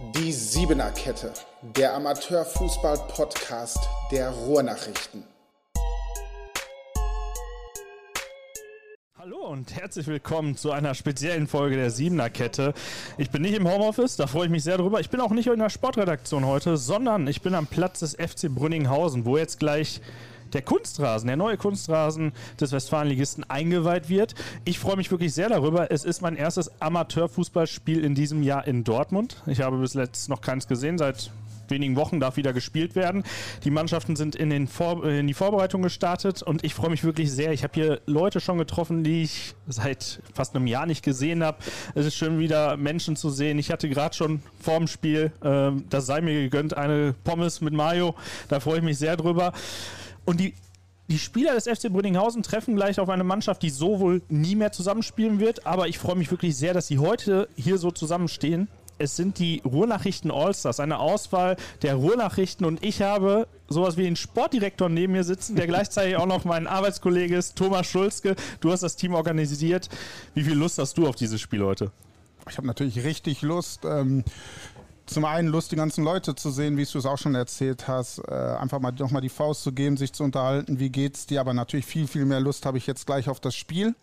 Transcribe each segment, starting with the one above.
Die Siebener Kette, der Amateurfußball-Podcast der Ruhrnachrichten. Hallo und herzlich willkommen zu einer speziellen Folge der Siebener Kette. Ich bin nicht im Homeoffice, da freue ich mich sehr drüber. Ich bin auch nicht in der Sportredaktion heute, sondern ich bin am Platz des FC Brünninghausen, wo jetzt gleich der Kunstrasen, der neue Kunstrasen des Westfalenligisten eingeweiht wird. Ich freue mich wirklich sehr darüber. Es ist mein erstes Amateurfußballspiel in diesem Jahr in Dortmund. Ich habe bis jetzt noch keins gesehen, seit wenigen Wochen darf wieder gespielt werden. Die Mannschaften sind in, Vor in die Vorbereitung gestartet und ich freue mich wirklich sehr. Ich habe hier Leute schon getroffen, die ich seit fast einem Jahr nicht gesehen habe. Es ist schön, wieder Menschen zu sehen. Ich hatte gerade schon vorm Spiel, äh, das sei mir gegönnt, eine Pommes mit Mayo. Da freue ich mich sehr drüber. Und die, die Spieler des FC Brünninghausen treffen gleich auf eine Mannschaft, die so wohl nie mehr zusammenspielen wird. Aber ich freue mich wirklich sehr, dass sie heute hier so zusammenstehen. Es sind die Ruhrnachrichten Allstars, eine Auswahl der Ruhrnachrichten und ich habe sowas wie den Sportdirektor neben mir sitzen, der gleichzeitig auch noch mein Arbeitskollege ist, Thomas Schulzke. Du hast das Team organisiert. Wie viel Lust hast du auf dieses Spiel heute? Ich habe natürlich richtig Lust. Ähm, zum einen Lust, die ganzen Leute zu sehen, wie du es auch schon erzählt hast, äh, einfach mal nochmal die Faust zu geben, sich zu unterhalten, wie geht's dir, aber natürlich viel, viel mehr Lust habe ich jetzt gleich auf das Spiel,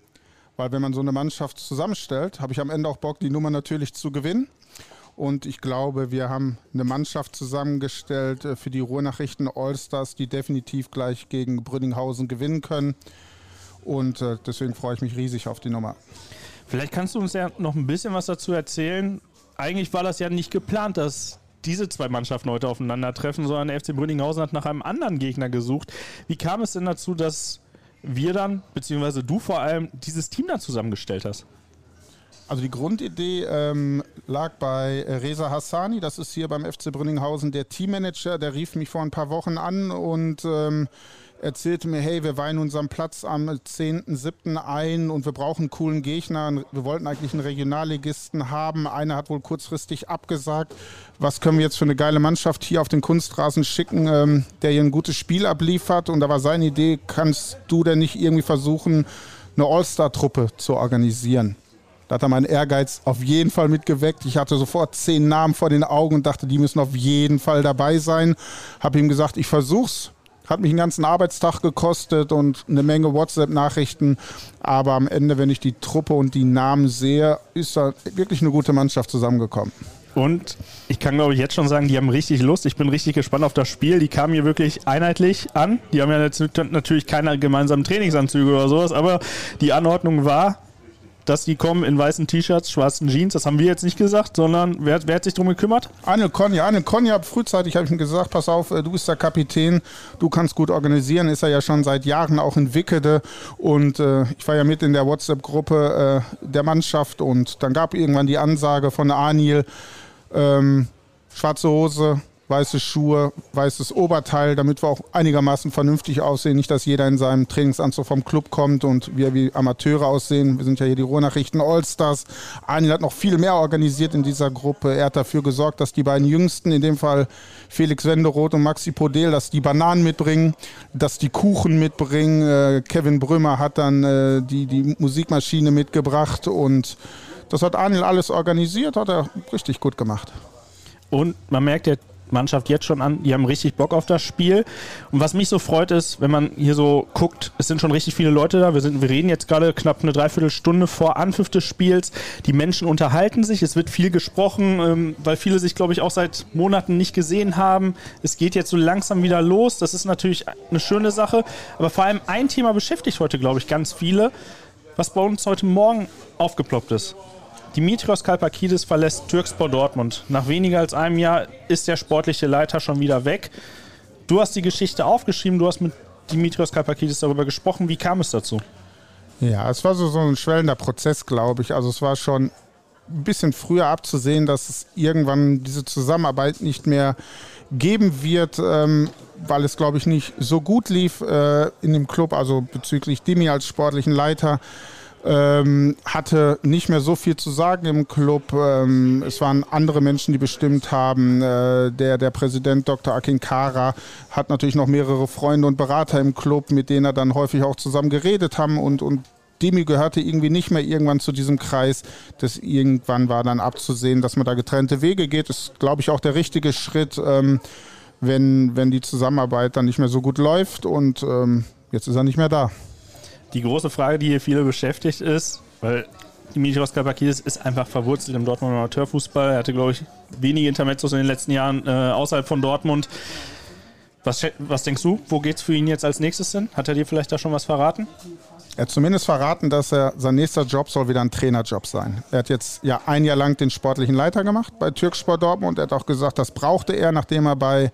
weil wenn man so eine Mannschaft zusammenstellt, habe ich am Ende auch Bock, die Nummer natürlich zu gewinnen. Und ich glaube, wir haben eine Mannschaft zusammengestellt äh, für die Ruhrnachrichten Allstars, die definitiv gleich gegen Brünninghausen gewinnen können. Und äh, deswegen freue ich mich riesig auf die Nummer. Vielleicht kannst du uns ja noch ein bisschen was dazu erzählen, eigentlich war das ja nicht geplant, dass diese zwei Mannschaften heute aufeinandertreffen, sondern der FC Brünninghausen hat nach einem anderen Gegner gesucht. Wie kam es denn dazu, dass wir dann, beziehungsweise du vor allem, dieses Team dann zusammengestellt hast? Also die Grundidee ähm, lag bei Reza Hassani, das ist hier beim FC Brünninghausen der Teammanager, der rief mich vor ein paar Wochen an und ähm, erzählte mir, hey, wir weihen unseren Platz am 10.7. ein und wir brauchen einen coolen Gegner. Wir wollten eigentlich einen Regionalligisten haben. Einer hat wohl kurzfristig abgesagt. Was können wir jetzt für eine geile Mannschaft hier auf den Kunstrasen schicken, ähm, der hier ein gutes Spiel abliefert? Und da war seine Idee, kannst du denn nicht irgendwie versuchen, eine All-Star-Truppe zu organisieren? Da hat er meinen Ehrgeiz auf jeden Fall mitgeweckt. Ich hatte sofort zehn Namen vor den Augen und dachte, die müssen auf jeden Fall dabei sein. Habe ihm gesagt, ich versuch's hat mich einen ganzen Arbeitstag gekostet und eine Menge WhatsApp-Nachrichten. Aber am Ende, wenn ich die Truppe und die Namen sehe, ist da wirklich eine gute Mannschaft zusammengekommen. Und ich kann, glaube ich, jetzt schon sagen, die haben richtig Lust. Ich bin richtig gespannt auf das Spiel. Die kamen hier wirklich einheitlich an. Die haben ja natürlich keine gemeinsamen Trainingsanzüge oder sowas, aber die Anordnung war, dass die kommen in weißen T-Shirts, schwarzen Jeans. Das haben wir jetzt nicht gesagt, sondern wer, wer hat sich darum gekümmert? Anne Konja. Anne Konja, frühzeitig habe ich ihm gesagt, pass auf, äh, du bist der Kapitän, du kannst gut organisieren. Ist er ja schon seit Jahren auch in Wickede. Und äh, ich war ja mit in der WhatsApp-Gruppe äh, der Mannschaft. Und dann gab irgendwann die Ansage von Anil, ähm, schwarze Hose, weiße Schuhe, weißes Oberteil, damit wir auch einigermaßen vernünftig aussehen. Nicht, dass jeder in seinem Trainingsanzug vom Club kommt und wir wie Amateure aussehen. Wir sind ja hier die Ruhrnachrichten Allstars. Anil hat noch viel mehr organisiert in dieser Gruppe. Er hat dafür gesorgt, dass die beiden Jüngsten, in dem Fall Felix Wenderoth und Maxi Podel, dass die Bananen mitbringen, dass die Kuchen mitbringen. Äh, Kevin Brümmer hat dann äh, die, die Musikmaschine mitgebracht und das hat Anil alles organisiert, hat er richtig gut gemacht. Und man merkt, der Mannschaft jetzt schon an. Die haben richtig Bock auf das Spiel. Und was mich so freut ist, wenn man hier so guckt, es sind schon richtig viele Leute da. Wir, sind, wir reden jetzt gerade knapp eine Dreiviertelstunde vor Anpfiff des Spiels. Die Menschen unterhalten sich. Es wird viel gesprochen, ähm, weil viele sich, glaube ich, auch seit Monaten nicht gesehen haben. Es geht jetzt so langsam wieder los. Das ist natürlich eine schöne Sache. Aber vor allem ein Thema beschäftigt heute, glaube ich, ganz viele, was bei uns heute Morgen aufgeploppt ist. Dimitrios Kalpakidis verlässt Türkspor Dortmund. Nach weniger als einem Jahr ist der sportliche Leiter schon wieder weg. Du hast die Geschichte aufgeschrieben, du hast mit Dimitrios Kalpakidis darüber gesprochen. Wie kam es dazu? Ja, es war so, so ein schwellender Prozess, glaube ich. Also es war schon ein bisschen früher abzusehen, dass es irgendwann diese Zusammenarbeit nicht mehr geben wird, ähm, weil es, glaube ich, nicht so gut lief äh, in dem Club, also bezüglich Dimi als sportlichen Leiter ähm, hatte nicht mehr so viel zu sagen im Club. Ähm, es waren andere Menschen, die bestimmt haben. Äh, der, der Präsident Dr. Akin Kara hat natürlich noch mehrere Freunde und Berater im Club, mit denen er dann häufig auch zusammen geredet haben und, und Demi gehörte irgendwie nicht mehr irgendwann zu diesem Kreis. Das irgendwann war dann abzusehen, dass man da getrennte Wege geht. Das ist, glaube ich, auch der richtige Schritt, ähm, wenn, wenn die Zusammenarbeit dann nicht mehr so gut läuft. Und ähm, jetzt ist er nicht mehr da. Die große Frage, die hier viele beschäftigt ist, weil Dimitrios Kalpakidis ist einfach verwurzelt im Dortmunder Amateurfußball. Er hatte, glaube ich, wenige Intermezzos in den letzten Jahren äh, außerhalb von Dortmund. Was, was denkst du, wo geht es für ihn jetzt als nächstes hin? Hat er dir vielleicht da schon was verraten? Er hat zumindest verraten, dass er sein nächster Job soll wieder ein Trainerjob sein. Er hat jetzt ja ein Jahr lang den sportlichen Leiter gemacht bei Türksport Dortmund. Er hat auch gesagt, das brauchte er, nachdem er bei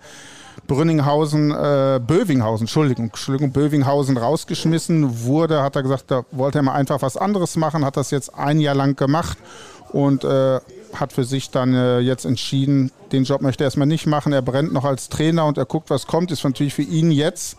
Brünninghausen, äh, Bövinghausen, Entschuldigung, Entschuldigung, Bövinghausen rausgeschmissen wurde, hat er gesagt, da wollte er mal einfach was anderes machen, hat das jetzt ein Jahr lang gemacht und äh, hat für sich dann äh, jetzt entschieden, den Job möchte er erstmal nicht machen. Er brennt noch als Trainer und er guckt, was kommt. Ist natürlich für ihn jetzt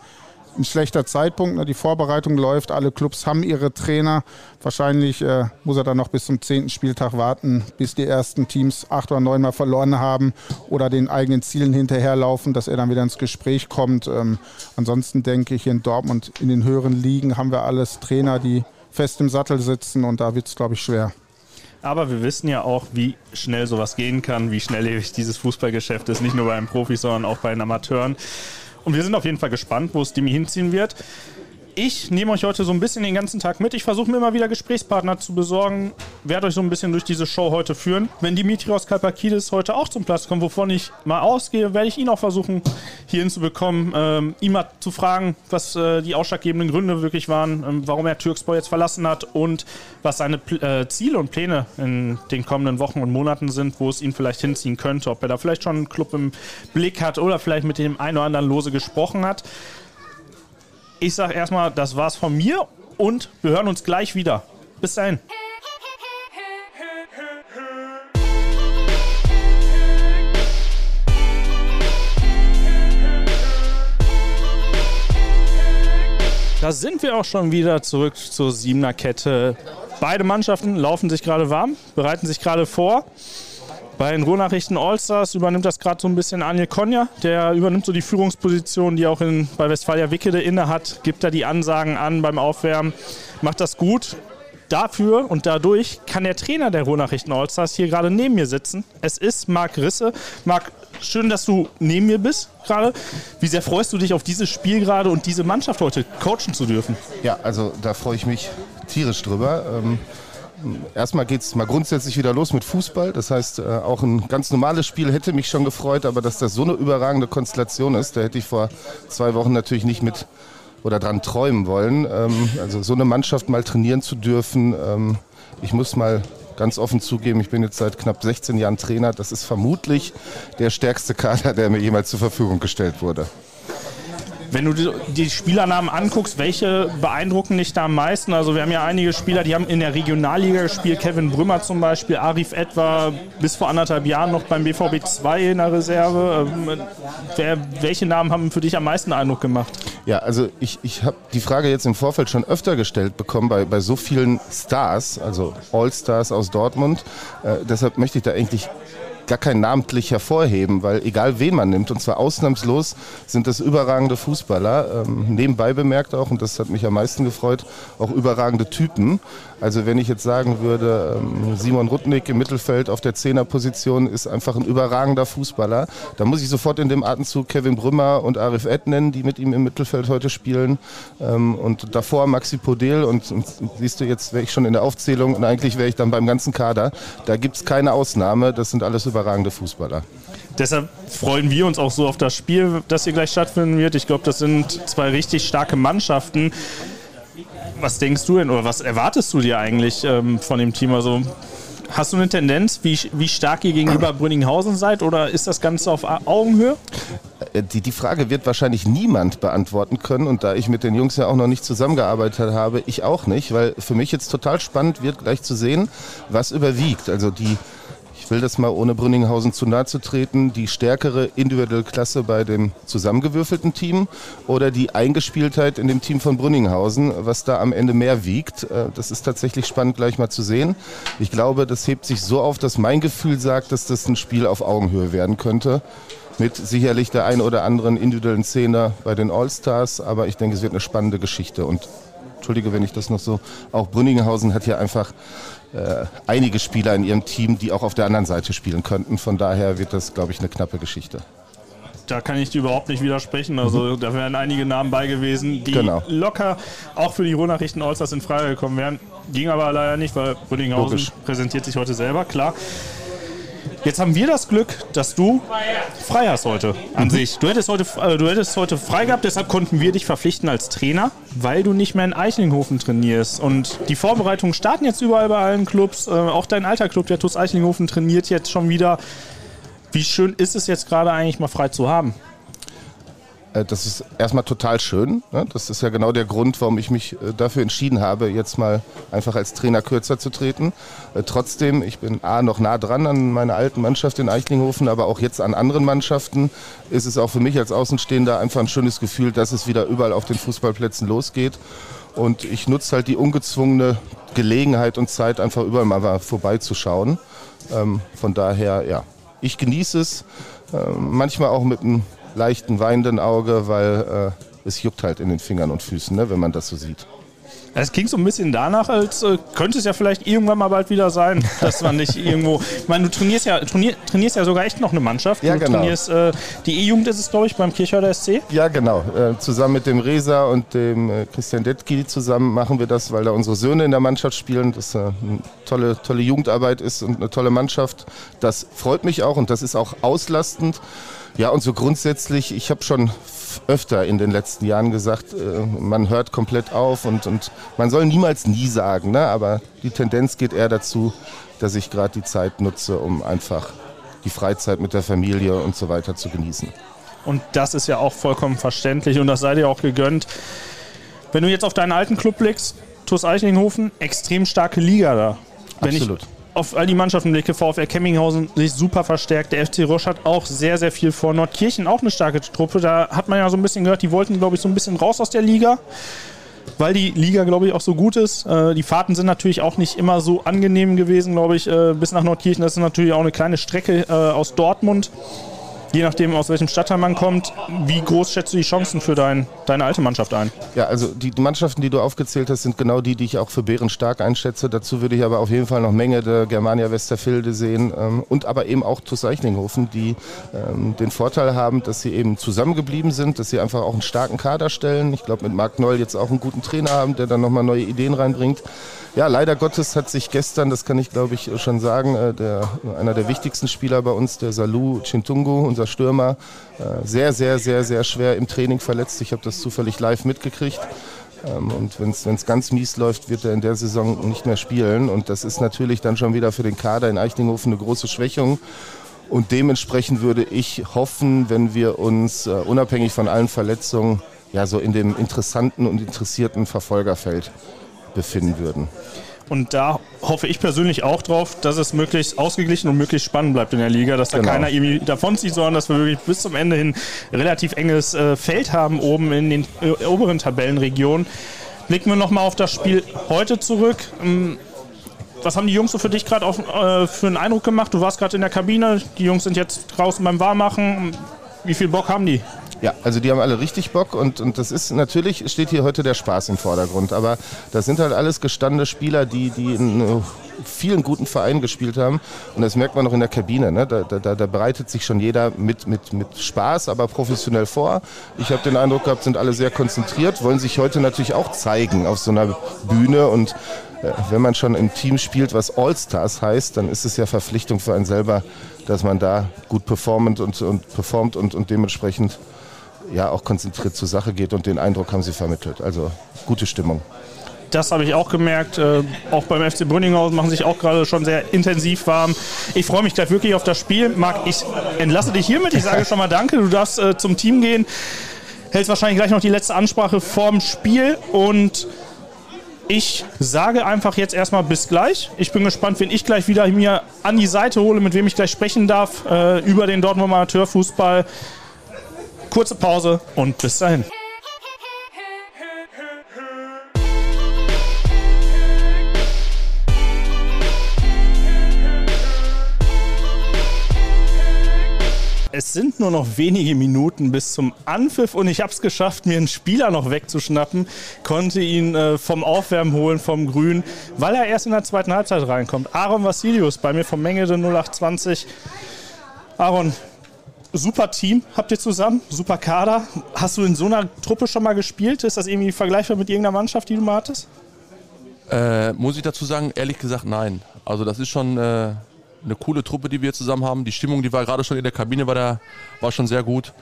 ein schlechter Zeitpunkt. Ne? Die Vorbereitung läuft, alle Clubs haben ihre Trainer. Wahrscheinlich äh, muss er dann noch bis zum zehnten Spieltag warten, bis die ersten Teams acht oder neun Mal verloren haben oder den eigenen Zielen hinterherlaufen, dass er dann wieder ins Gespräch kommt. Ähm, ansonsten denke ich, in Dortmund in den höheren Ligen haben wir alles Trainer, die fest im Sattel sitzen und da wird es, glaube ich, schwer. Aber wir wissen ja auch, wie schnell sowas gehen kann, wie schnelllebig dieses Fußballgeschäft ist, nicht nur bei den Profis, sondern auch bei den Amateuren. Und wir sind auf jeden Fall gespannt, wo es Demi hinziehen wird. Ich nehme euch heute so ein bisschen den ganzen Tag mit. Ich versuche mir immer wieder Gesprächspartner zu besorgen. Werde euch so ein bisschen durch diese Show heute führen. Wenn Dimitrios Kalpakidis heute auch zum Platz kommt, wovon ich mal ausgehe, werde ich ihn auch versuchen, hier hinzubekommen. Ähm, ihm mal zu fragen, was äh, die ausschlaggebenden Gründe wirklich waren, ähm, warum er Türkspor jetzt verlassen hat und was seine Pl äh, Ziele und Pläne in den kommenden Wochen und Monaten sind, wo es ihn vielleicht hinziehen könnte. Ob er da vielleicht schon einen Club im Blick hat oder vielleicht mit dem einen oder anderen Lose gesprochen hat. Ich sage erstmal, das war's von mir und wir hören uns gleich wieder. Bis dahin. Da sind wir auch schon wieder zurück zur Siebener Kette. Beide Mannschaften laufen sich gerade warm, bereiten sich gerade vor. Bei den Ruhrnachrichten Allstars übernimmt das gerade so ein bisschen Aniel Konja. Der übernimmt so die Führungsposition, die auch in, bei Westfalia Wickede inne hat, gibt da die Ansagen an beim Aufwärmen, macht das gut. Dafür und dadurch kann der Trainer der Ruhrnachrichten Allstars hier gerade neben mir sitzen. Es ist Marc Risse. Marc, schön, dass du neben mir bist gerade. Wie sehr freust du dich auf dieses Spiel gerade und diese Mannschaft heute coachen zu dürfen? Ja, also da freue ich mich tierisch drüber. Ähm Erstmal geht es mal grundsätzlich wieder los mit Fußball. Das heißt, äh, auch ein ganz normales Spiel hätte mich schon gefreut, aber dass das so eine überragende Konstellation ist, da hätte ich vor zwei Wochen natürlich nicht mit oder dran träumen wollen. Ähm, also so eine Mannschaft mal trainieren zu dürfen. Ähm, ich muss mal ganz offen zugeben, ich bin jetzt seit knapp 16 Jahren Trainer. Das ist vermutlich der stärkste Kader, der mir jemals zur Verfügung gestellt wurde. Wenn du die Spielernamen anguckst, welche beeindrucken dich da am meisten? Also wir haben ja einige Spieler, die haben in der Regionalliga gespielt. Kevin Brümmer zum Beispiel, Arif Etwa bis vor anderthalb Jahren noch beim BVB 2 in der Reserve. Ähm, wer, welche Namen haben für dich am meisten Eindruck gemacht? Ja, also ich, ich habe die Frage jetzt im Vorfeld schon öfter gestellt bekommen bei, bei so vielen Stars, also All-Stars aus Dortmund. Äh, deshalb möchte ich da eigentlich gar kein namentlich hervorheben, weil egal wen man nimmt, und zwar ausnahmslos, sind das überragende Fußballer. Ähm, nebenbei bemerkt auch, und das hat mich am meisten gefreut, auch überragende Typen. Also wenn ich jetzt sagen würde, ähm, Simon Rudnick im Mittelfeld auf der Zehnerposition ist einfach ein überragender Fußballer, dann muss ich sofort in dem Atemzug Kevin Brümmer und Arif Ed nennen, die mit ihm im Mittelfeld heute spielen. Ähm, und davor Maxi Podel und, und siehst du, jetzt wäre ich schon in der Aufzählung und eigentlich wäre ich dann beim ganzen Kader. Da gibt es keine Ausnahme, das sind alles überragende Fußballer. Deshalb freuen wir uns auch so auf das Spiel, das hier gleich stattfinden wird. Ich glaube, das sind zwei richtig starke Mannschaften. Was denkst du denn oder was erwartest du dir eigentlich ähm, von dem Team? Also Hast du eine Tendenz, wie, wie stark ihr gegenüber Brünninghausen seid oder ist das Ganze auf Augenhöhe? Äh, die, die Frage wird wahrscheinlich niemand beantworten können und da ich mit den Jungs ja auch noch nicht zusammengearbeitet habe, ich auch nicht, weil für mich jetzt total spannend wird gleich zu sehen, was überwiegt. Also die, ich will das mal ohne Brünninghausen zu nahe zu treten, die stärkere individuelle Klasse bei dem zusammengewürfelten Team oder die Eingespieltheit in dem Team von Brünninghausen, was da am Ende mehr wiegt. Äh, das ist tatsächlich spannend gleich mal zu sehen. Ich glaube, das hebt sich so auf, dass mein Gefühl sagt, dass das ein Spiel auf Augenhöhe werden könnte mit sicherlich der ein oder anderen individuellen Szene bei den All-Stars, aber ich denke, es wird eine spannende Geschichte und entschuldige, wenn ich das noch so, auch Brünninghausen hat ja einfach äh, einige Spieler in ihrem Team, die auch auf der anderen Seite spielen könnten. Von daher wird das, glaube ich, eine knappe Geschichte. Da kann ich dir überhaupt nicht widersprechen. Also mhm. da wären einige Namen bei gewesen, die genau. locker auch für die Ruhrnachrichten Allstars in Frage gekommen wären. Ging aber leider nicht, weil Brünninghausen Logisch. präsentiert sich heute selber, klar. Jetzt haben wir das Glück, dass du frei hast heute an mhm. sich. Du hättest heute, äh, du hättest heute frei gehabt, deshalb konnten wir dich verpflichten als Trainer, weil du nicht mehr in Eichlinghofen trainierst. Und die Vorbereitungen starten jetzt überall bei allen Clubs. Äh, auch dein alter Club, der TuS Eichlinghofen, trainiert jetzt schon wieder. Wie schön ist es jetzt gerade eigentlich mal frei zu haben? Äh, das ist erstmal total schön. Ne? Das ist ja genau der Grund, warum ich mich äh, dafür entschieden habe, jetzt mal einfach als Trainer kürzer zu treten. Äh, trotzdem, ich bin A, noch nah dran an meiner alten Mannschaft in Eichlinghofen, aber auch jetzt an anderen Mannschaften ist es auch für mich als Außenstehender einfach ein schönes Gefühl, dass es wieder überall auf den Fußballplätzen losgeht. Und ich nutze halt die ungezwungene Gelegenheit und Zeit, einfach überall mal vorbeizuschauen. Ähm, von daher, ja, ich genieße es. Manchmal auch mit einem leichten weinenden Auge, weil äh, es juckt halt in den Fingern und Füßen, ne, wenn man das so sieht. Es klingt so ein bisschen danach, als äh, könnte es ja vielleicht irgendwann mal bald wieder sein, dass man nicht irgendwo. Ich meine, du trainierst ja, trainier, trainierst ja sogar echt noch eine Mannschaft. Ja, du genau. trainierst äh, die E-Jugend ist es, glaube ich, beim Kirchhörder SC. Ja, genau. Äh, zusammen mit dem Resa und dem äh, Christian Detki zusammen machen wir das, weil da unsere Söhne in der Mannschaft spielen. Das äh, eine tolle, tolle Jugendarbeit ist und eine tolle Mannschaft. Das freut mich auch und das ist auch auslastend. Ja, und so grundsätzlich, ich habe schon öfter in den letzten Jahren gesagt, äh, man hört komplett auf und, und man soll niemals nie sagen, ne? aber die Tendenz geht eher dazu, dass ich gerade die Zeit nutze, um einfach die Freizeit mit der Familie und so weiter zu genießen. Und das ist ja auch vollkommen verständlich und das sei dir auch gegönnt. Wenn du jetzt auf deinen alten Club blickst, TuS Eichlinghofen, extrem starke Liga da. Wenn Absolut. Ich auf all die Mannschaften blicke, VfR Kemminghausen sich super verstärkt. Der FC Roche hat auch sehr, sehr viel vor. Nordkirchen auch eine starke Truppe. Da hat man ja so ein bisschen gehört, die wollten, glaube ich, so ein bisschen raus aus der Liga. Weil die Liga, glaube ich, auch so gut ist. Äh, die Fahrten sind natürlich auch nicht immer so angenehm gewesen, glaube ich, äh, bis nach Nordkirchen. Das ist natürlich auch eine kleine Strecke äh, aus Dortmund je nachdem, aus welchem Stadtteil man kommt, wie groß schätzt du die Chancen für dein, deine alte Mannschaft ein? Ja, also die Mannschaften, die du aufgezählt hast, sind genau die, die ich auch für Bären stark einschätze. Dazu würde ich aber auf jeden Fall noch Menge der Germania Westerfilde sehen ähm, und aber eben auch TuS Eichlinghofen, die ähm, den Vorteil haben, dass sie eben zusammengeblieben sind, dass sie einfach auch einen starken Kader stellen. Ich glaube, mit Marc Neul jetzt auch einen guten Trainer haben, der dann nochmal neue Ideen reinbringt. Ja, leider Gottes hat sich gestern, das kann ich glaube ich schon sagen, äh, der, einer der wichtigsten Spieler bei uns, der Salou Chintungu, unser Stürmer, äh, sehr, sehr, sehr, sehr schwer im Training verletzt. Ich habe das zufällig live mitgekriegt. Ähm, und wenn es ganz mies läuft, wird er in der Saison nicht mehr spielen. Und das ist natürlich dann schon wieder für den Kader in Eichlinghofen eine große Schwächung. Und dementsprechend würde ich hoffen, wenn wir uns uh, unabhängig von allen Verletzungen ja so in dem interessanten und interessierten Verfolgerfeld befinden würden. Und da hoffe ich persönlich auch drauf, dass es möglichst ausgeglichen und möglichst spannend bleibt in der Liga, dass da genau. keiner irgendwie davonzieht, sondern dass wir wirklich bis zum Ende hin relativ enges äh, Feld haben oben in den äh, oberen Tabellenregionen. Blicken wir nochmal auf das Spiel heute zurück. Ähm, was haben die Jungs so für dich gerade äh, für einen Eindruck gemacht? Du warst gerade in der Kabine, die Jungs sind jetzt draußen beim Warmachen. Wie viel Bock haben die? Ja, also die haben alle richtig Bock und, und das ist natürlich, steht hier heute der Spaß im Vordergrund. Aber das sind halt alles gestandene Spieler, die, die in uh, vielen guten Vereinen gespielt haben. Und das merkt man noch in der Kabine. Ne? Da, da, da bereitet sich schon jeder mit, mit, mit Spaß, aber professionell vor. Ich habe den Eindruck gehabt, sind alle sehr konzentriert, wollen sich heute natürlich auch zeigen auf so einer Bühne und äh, wenn man schon im Team spielt, was All-Stars heißt, dann ist es ja Verpflichtung für einen selber, dass man da gut performt und, und performt und, und dementsprechend ja auch konzentriert zur Sache geht und den Eindruck haben sie vermittelt. Also gute Stimmung. Das habe ich auch gemerkt. Äh, auch beim FC Brünninghausen machen sich auch gerade schon sehr intensiv warm. Ich freue mich gleich wirklich auf das Spiel. Marc, ich entlasse dich hiermit. Ich sage schon mal Danke. Du darfst äh, zum Team gehen. Hältst wahrscheinlich gleich noch die letzte Ansprache vorm Spiel. Und ich sage einfach jetzt erstmal bis gleich. Ich bin gespannt, wenn ich gleich wieder mir an die Seite hole, mit wem ich gleich sprechen darf äh, über den Dortmund Amateurfußball. Kurze Pause und bis dahin. Es sind nur noch wenige Minuten bis zum Anpfiff und ich habe es geschafft, mir einen Spieler noch wegzuschnappen. Konnte ihn äh, vom Aufwärmen holen, vom Grün, weil er erst in der zweiten Halbzeit reinkommt. Aaron Vassilius bei mir vom Mengede 0820. Aaron, super Team habt ihr zusammen, super Kader. Hast du in so einer Truppe schon mal gespielt? Ist das irgendwie vergleichbar mit irgendeiner Mannschaft, die du mal hattest? Äh, muss ich dazu sagen, ehrlich gesagt, nein. Also das ist schon äh, eine coole Truppe, die wir zusammen haben. Die Stimmung, die war gerade schon in der Kabine, war, da, war schon sehr gut.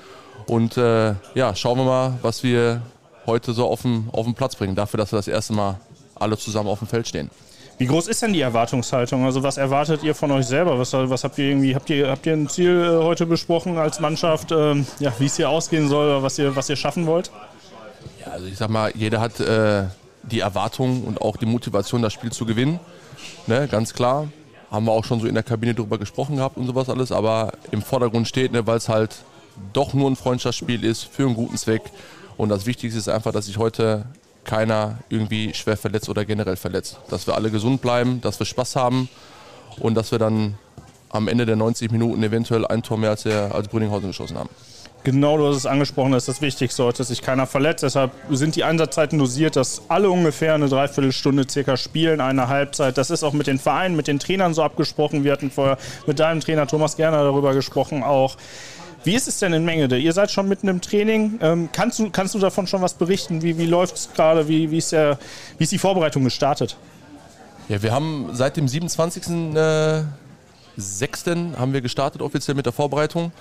Und äh, ja, schauen wir mal, was wir heute so auf den, auf den Platz bringen, dafür, dass wir das erste Mal alle zusammen auf dem Feld stehen. Wie groß ist denn die Erwartungshaltung? Also was erwartet ihr von euch selber? Was, was habt ihr irgendwie, habt ihr, habt ihr ein Ziel äh, heute besprochen als Mannschaft, ähm, ja, wie es hier ausgehen soll oder was ihr, was ihr schaffen wollt? Ja, also ich sag mal, jeder hat äh, die Erwartung und auch die Motivation, das Spiel zu gewinnen. Ne, ganz klar. Haben wir auch schon so in der Kabine drüber gesprochen gehabt und sowas alles, aber im Vordergrund steht, ne, weil es halt doch nur ein Freundschaftsspiel ist für einen guten Zweck. Und das Wichtigste ist einfach, dass ich heute keiner irgendwie schwer verletzt oder generell verletzt. Dass wir alle gesund bleiben, dass wir Spaß haben und dass wir dann am Ende der 90 Minuten eventuell ein Tor mehr als, der, als Brüninghausen geschossen haben. Genau, du hast es angesprochen, das ist das Wichtigste heute, dass sich keiner verletzt. Deshalb sind die Einsatzzeiten dosiert, dass alle ungefähr eine Dreiviertelstunde circa spielen, eine Halbzeit. Das ist auch mit den Vereinen, mit den Trainern so abgesprochen. Wir hatten vorher mit deinem Trainer Thomas Gerner darüber gesprochen auch. Wie ist es denn in Mengede? Ihr seid schon mitten im Training. Ähm, kannst, du, kannst du davon schon was berichten? Wie, wie läuft es gerade? Wie, wie, ist der, wie ist die Vorbereitung gestartet? Ja, wir haben seit dem 27.06. Äh, haben wir gestartet offiziell mit der Vorbereitung.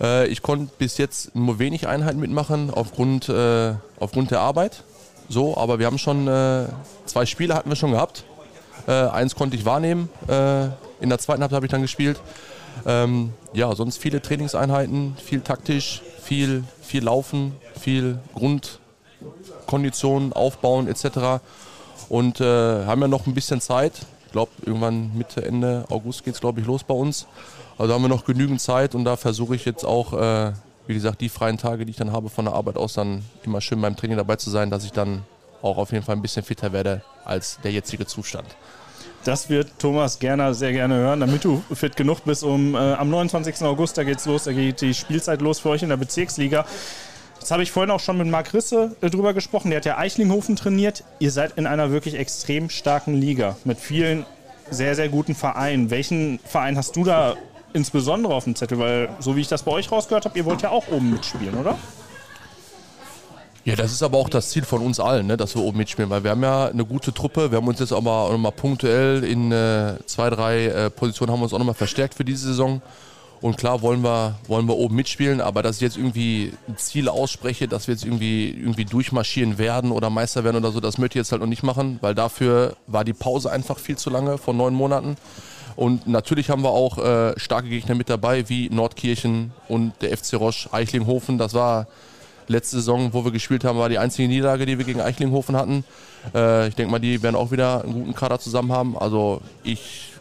Äh, ich konnte bis jetzt nur wenig Einheiten mitmachen aufgrund, äh, aufgrund der Arbeit. So, aber wir haben schon äh, zwei Spiele hatten wir schon gehabt. Eins konnte ich wahrnehmen. In der zweiten Halbzeit habe ich dann gespielt. Ja, sonst viele Trainingseinheiten, viel taktisch, viel, viel Laufen, viel Grundkonditionen aufbauen etc. Und äh, haben ja noch ein bisschen Zeit. Ich glaube, irgendwann Mitte, Ende August geht es, glaube ich, los bei uns. Also haben wir noch genügend Zeit und da versuche ich jetzt auch, äh, wie gesagt, die freien Tage, die ich dann habe von der Arbeit aus, dann immer schön beim Training dabei zu sein, dass ich dann auch auf jeden Fall ein bisschen fitter werde als der jetzige Zustand. Das wird Thomas Gerner sehr gerne hören, damit du fit genug bist. Um, äh, am 29. August, da geht's los, da geht die Spielzeit los für euch in der Bezirksliga. Das habe ich vorhin auch schon mit Marc Risse äh, drüber gesprochen. Der hat ja Eichlinghofen trainiert. Ihr seid in einer wirklich extrem starken Liga mit vielen sehr, sehr guten Vereinen. Welchen Verein hast du da insbesondere auf dem Zettel? Weil, so wie ich das bei euch rausgehört habe, ihr wollt ja auch oben mitspielen, oder? Ja, das ist aber auch das Ziel von uns allen, ne, dass wir oben mitspielen, weil wir haben ja eine gute Truppe. Wir haben uns jetzt auch mal, auch mal punktuell in äh, zwei, drei äh, Positionen haben wir uns auch nochmal verstärkt für diese Saison. Und klar wollen wir, wollen wir oben mitspielen, aber dass ich jetzt irgendwie ein Ziel ausspreche, dass wir jetzt irgendwie, irgendwie durchmarschieren werden oder Meister werden oder so, das möchte ich jetzt halt noch nicht machen, weil dafür war die Pause einfach viel zu lange, von neun Monaten. Und natürlich haben wir auch äh, starke Gegner mit dabei, wie Nordkirchen und der FC Roche Eichlinghofen. Das war Letzte Saison, wo wir gespielt haben, war die einzige Niederlage, die wir gegen Eichlinghofen hatten. Äh, ich denke mal, die werden auch wieder einen guten Kader zusammen haben. Also ich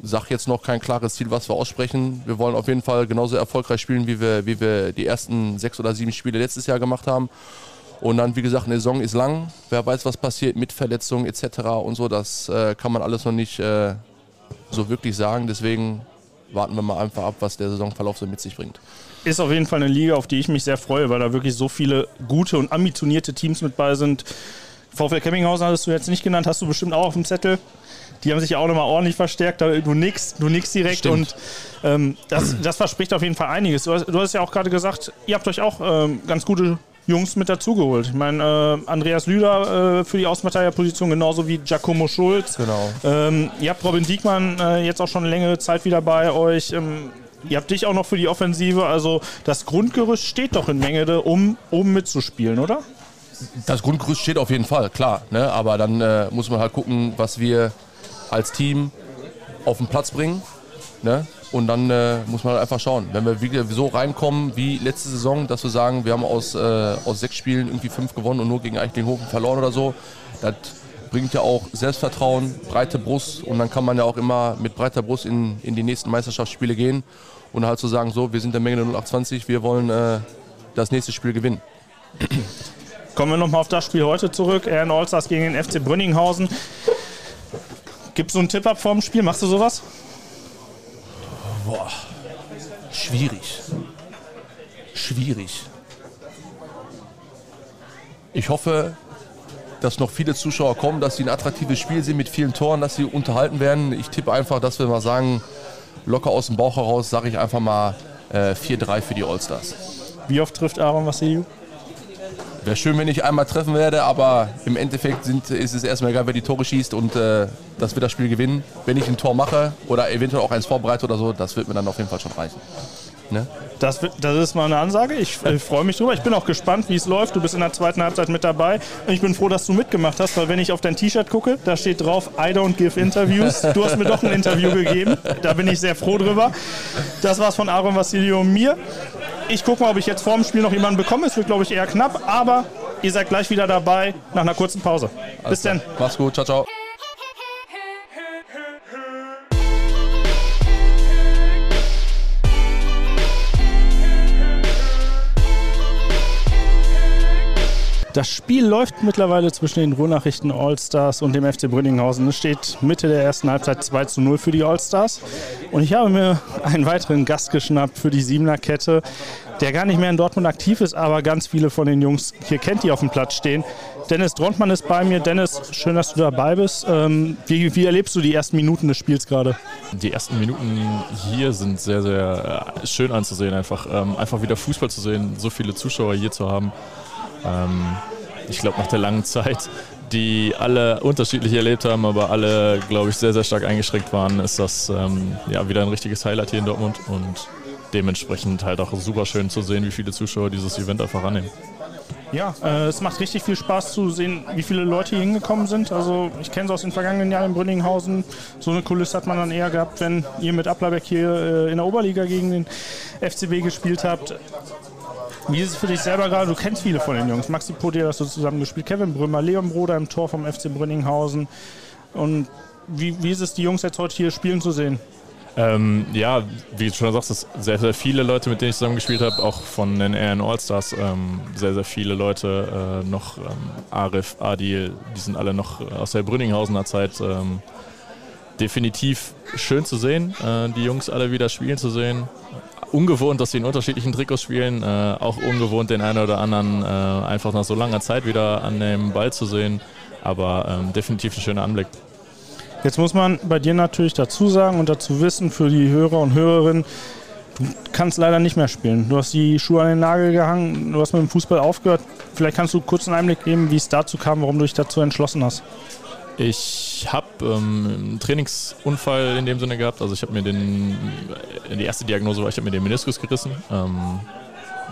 sage jetzt noch kein klares Ziel, was wir aussprechen. Wir wollen auf jeden Fall genauso erfolgreich spielen, wie wir, wie wir die ersten sechs oder sieben Spiele letztes Jahr gemacht haben. Und dann, wie gesagt, eine Saison ist lang. Wer weiß, was passiert mit Verletzungen etc. und so. Das äh, kann man alles noch nicht äh, so wirklich sagen. Deswegen warten wir mal einfach ab, was der Saisonverlauf so mit sich bringt ist auf jeden Fall eine Liga, auf die ich mich sehr freue, weil da wirklich so viele gute und ambitionierte Teams mit bei sind. VfL Kemminghausen hattest du jetzt nicht genannt, hast du bestimmt auch auf dem Zettel. Die haben sich ja auch nochmal ordentlich verstärkt. Du nix, du nix direkt. Stimmt. Und ähm, das, das, verspricht auf jeden Fall einiges. Du hast, du hast ja auch gerade gesagt, ihr habt euch auch ähm, ganz gute Jungs mit dazugeholt. Ich meine, äh, Andreas Lüder äh, für die Außenverteidigerposition, genauso wie Giacomo Schulz. Genau. Ähm, ihr habt Robin Diekmann äh, jetzt auch schon eine längere Zeit wieder bei euch. Ähm, Ihr habt dich auch noch für die Offensive. Also das Grundgerüst steht doch in Mengede, um oben mitzuspielen, oder? Das Grundgerüst steht auf jeden Fall, klar. Ne? Aber dann äh, muss man halt gucken, was wir als Team auf den Platz bringen. Ne? Und dann äh, muss man halt einfach schauen. Wenn wir wieder so reinkommen wie letzte Saison, dass wir sagen, wir haben aus, äh, aus sechs Spielen irgendwie fünf gewonnen und nur gegen Eichlinghofen verloren oder so, das bringt ja auch Selbstvertrauen, breite Brust und dann kann man ja auch immer mit breiter Brust in, in die nächsten Meisterschaftsspiele gehen und halt zu sagen, so, wir sind der Menge 0820, wir wollen äh, das nächste Spiel gewinnen. Kommen wir nochmal auf das Spiel heute zurück. Ehren Allstars gegen den FC Brünninghausen. Gibt es so einen Tipp ab vorm Spiel? Machst du sowas? Boah. Schwierig. Schwierig. Ich hoffe, dass noch viele Zuschauer kommen, dass sie ein attraktives Spiel sehen mit vielen Toren, dass sie unterhalten werden. Ich tippe einfach, dass wir mal sagen, locker aus dem Bauch heraus, sage ich einfach mal äh, 4-3 für die Allstars. Wie oft trifft Aaron Vassiliou? Wäre schön, wenn ich einmal treffen werde, aber im Endeffekt sind, ist es erstmal egal, wer die Tore schießt und äh, dass wir das Spiel gewinnen. Wenn ich ein Tor mache oder eventuell auch eins vorbereite oder so, das wird mir dann auf jeden Fall schon reichen. Ne? Das, das ist mal eine Ansage. Ich, ich freue mich drüber. Ich bin auch gespannt, wie es läuft. Du bist in der zweiten Halbzeit mit dabei. Und ich bin froh, dass du mitgemacht hast, weil wenn ich auf dein T-Shirt gucke, da steht drauf, I don't give interviews. Du hast mir doch ein Interview gegeben. Da bin ich sehr froh drüber. Das war's von Aaron Vassilio und mir. Ich gucke mal, ob ich jetzt vor dem Spiel noch jemanden bekomme. Es wird, glaube ich, eher knapp. Aber ihr seid gleich wieder dabei nach einer kurzen Pause. Bis dann. Mach's gut. Ciao, ciao. Das Spiel läuft mittlerweile zwischen den Ruhrnachrichten Allstars und dem FC Brünninghausen. Es steht Mitte der ersten Halbzeit 2 zu 0 für die Allstars. Und ich habe mir einen weiteren Gast geschnappt für die Siebener Kette, der gar nicht mehr in Dortmund aktiv ist, aber ganz viele von den Jungs hier kennt, die auf dem Platz stehen. Dennis Drontmann ist bei mir. Dennis, schön, dass du dabei bist. Ähm, wie, wie, erlebst du die ersten Minuten des Spiels gerade? Die ersten Minuten hier sind sehr, sehr äh, schön anzusehen. Einfach, ähm, einfach wieder Fußball zu sehen, so viele Zuschauer hier zu haben. Ähm, ich glaube, nach der langen Zeit, die alle unterschiedlich erlebt haben, aber alle, glaube ich, sehr, sehr stark eingeschränkt waren, ist das ähm, ja, wieder ein richtiges Highlight hier in Dortmund und dementsprechend halt auch super schön zu sehen, wie viele Zuschauer dieses Event einfach annehmen. Ja, äh, es macht richtig viel Spaß zu sehen, wie viele Leute hier hingekommen sind. Also ich kenne es aus den vergangenen Jahren in Brünninghausen. So eine Kulisse hat man dann eher gehabt, wenn ihr mit Applerbeck hier äh, in der Oberliga gegen den FCB gespielt habt. Wie ist es für dich selber gerade? Du kennst viele von den Jungs. Maxi Podier hast du zusammen gespielt, Kevin Brümmer, Leon Broder im Tor vom FC Brünninghausen. Und wie, wie ist es, die Jungs jetzt heute hier spielen zu sehen? Ähm, ja, wie du schon sagst, es sehr, sehr viele Leute, mit denen ich zusammen gespielt habe, auch von den RN Allstars, ähm, sehr, sehr viele Leute äh, noch, ähm, Arif, Adil, die sind alle noch aus der Brünninghausener Zeit. Definitiv schön zu sehen, äh, die Jungs alle wieder spielen zu sehen ungewohnt, dass sie in unterschiedlichen Trikots spielen. Äh, auch ungewohnt, den einen oder anderen äh, einfach nach so langer Zeit wieder an dem Ball zu sehen. Aber ähm, definitiv ein schöner Anblick. Jetzt muss man bei dir natürlich dazu sagen und dazu wissen für die Hörer und Hörerinnen, du kannst leider nicht mehr spielen. Du hast die Schuhe an den Nagel gehangen, du hast mit dem Fußball aufgehört. Vielleicht kannst du kurz einen Einblick geben, wie es dazu kam, warum du dich dazu entschlossen hast. Ich habe ähm, einen Trainingsunfall in dem Sinne gehabt. Also ich habe mir den, die erste Diagnose war, ich habe mir den Meniskus gerissen. Ähm,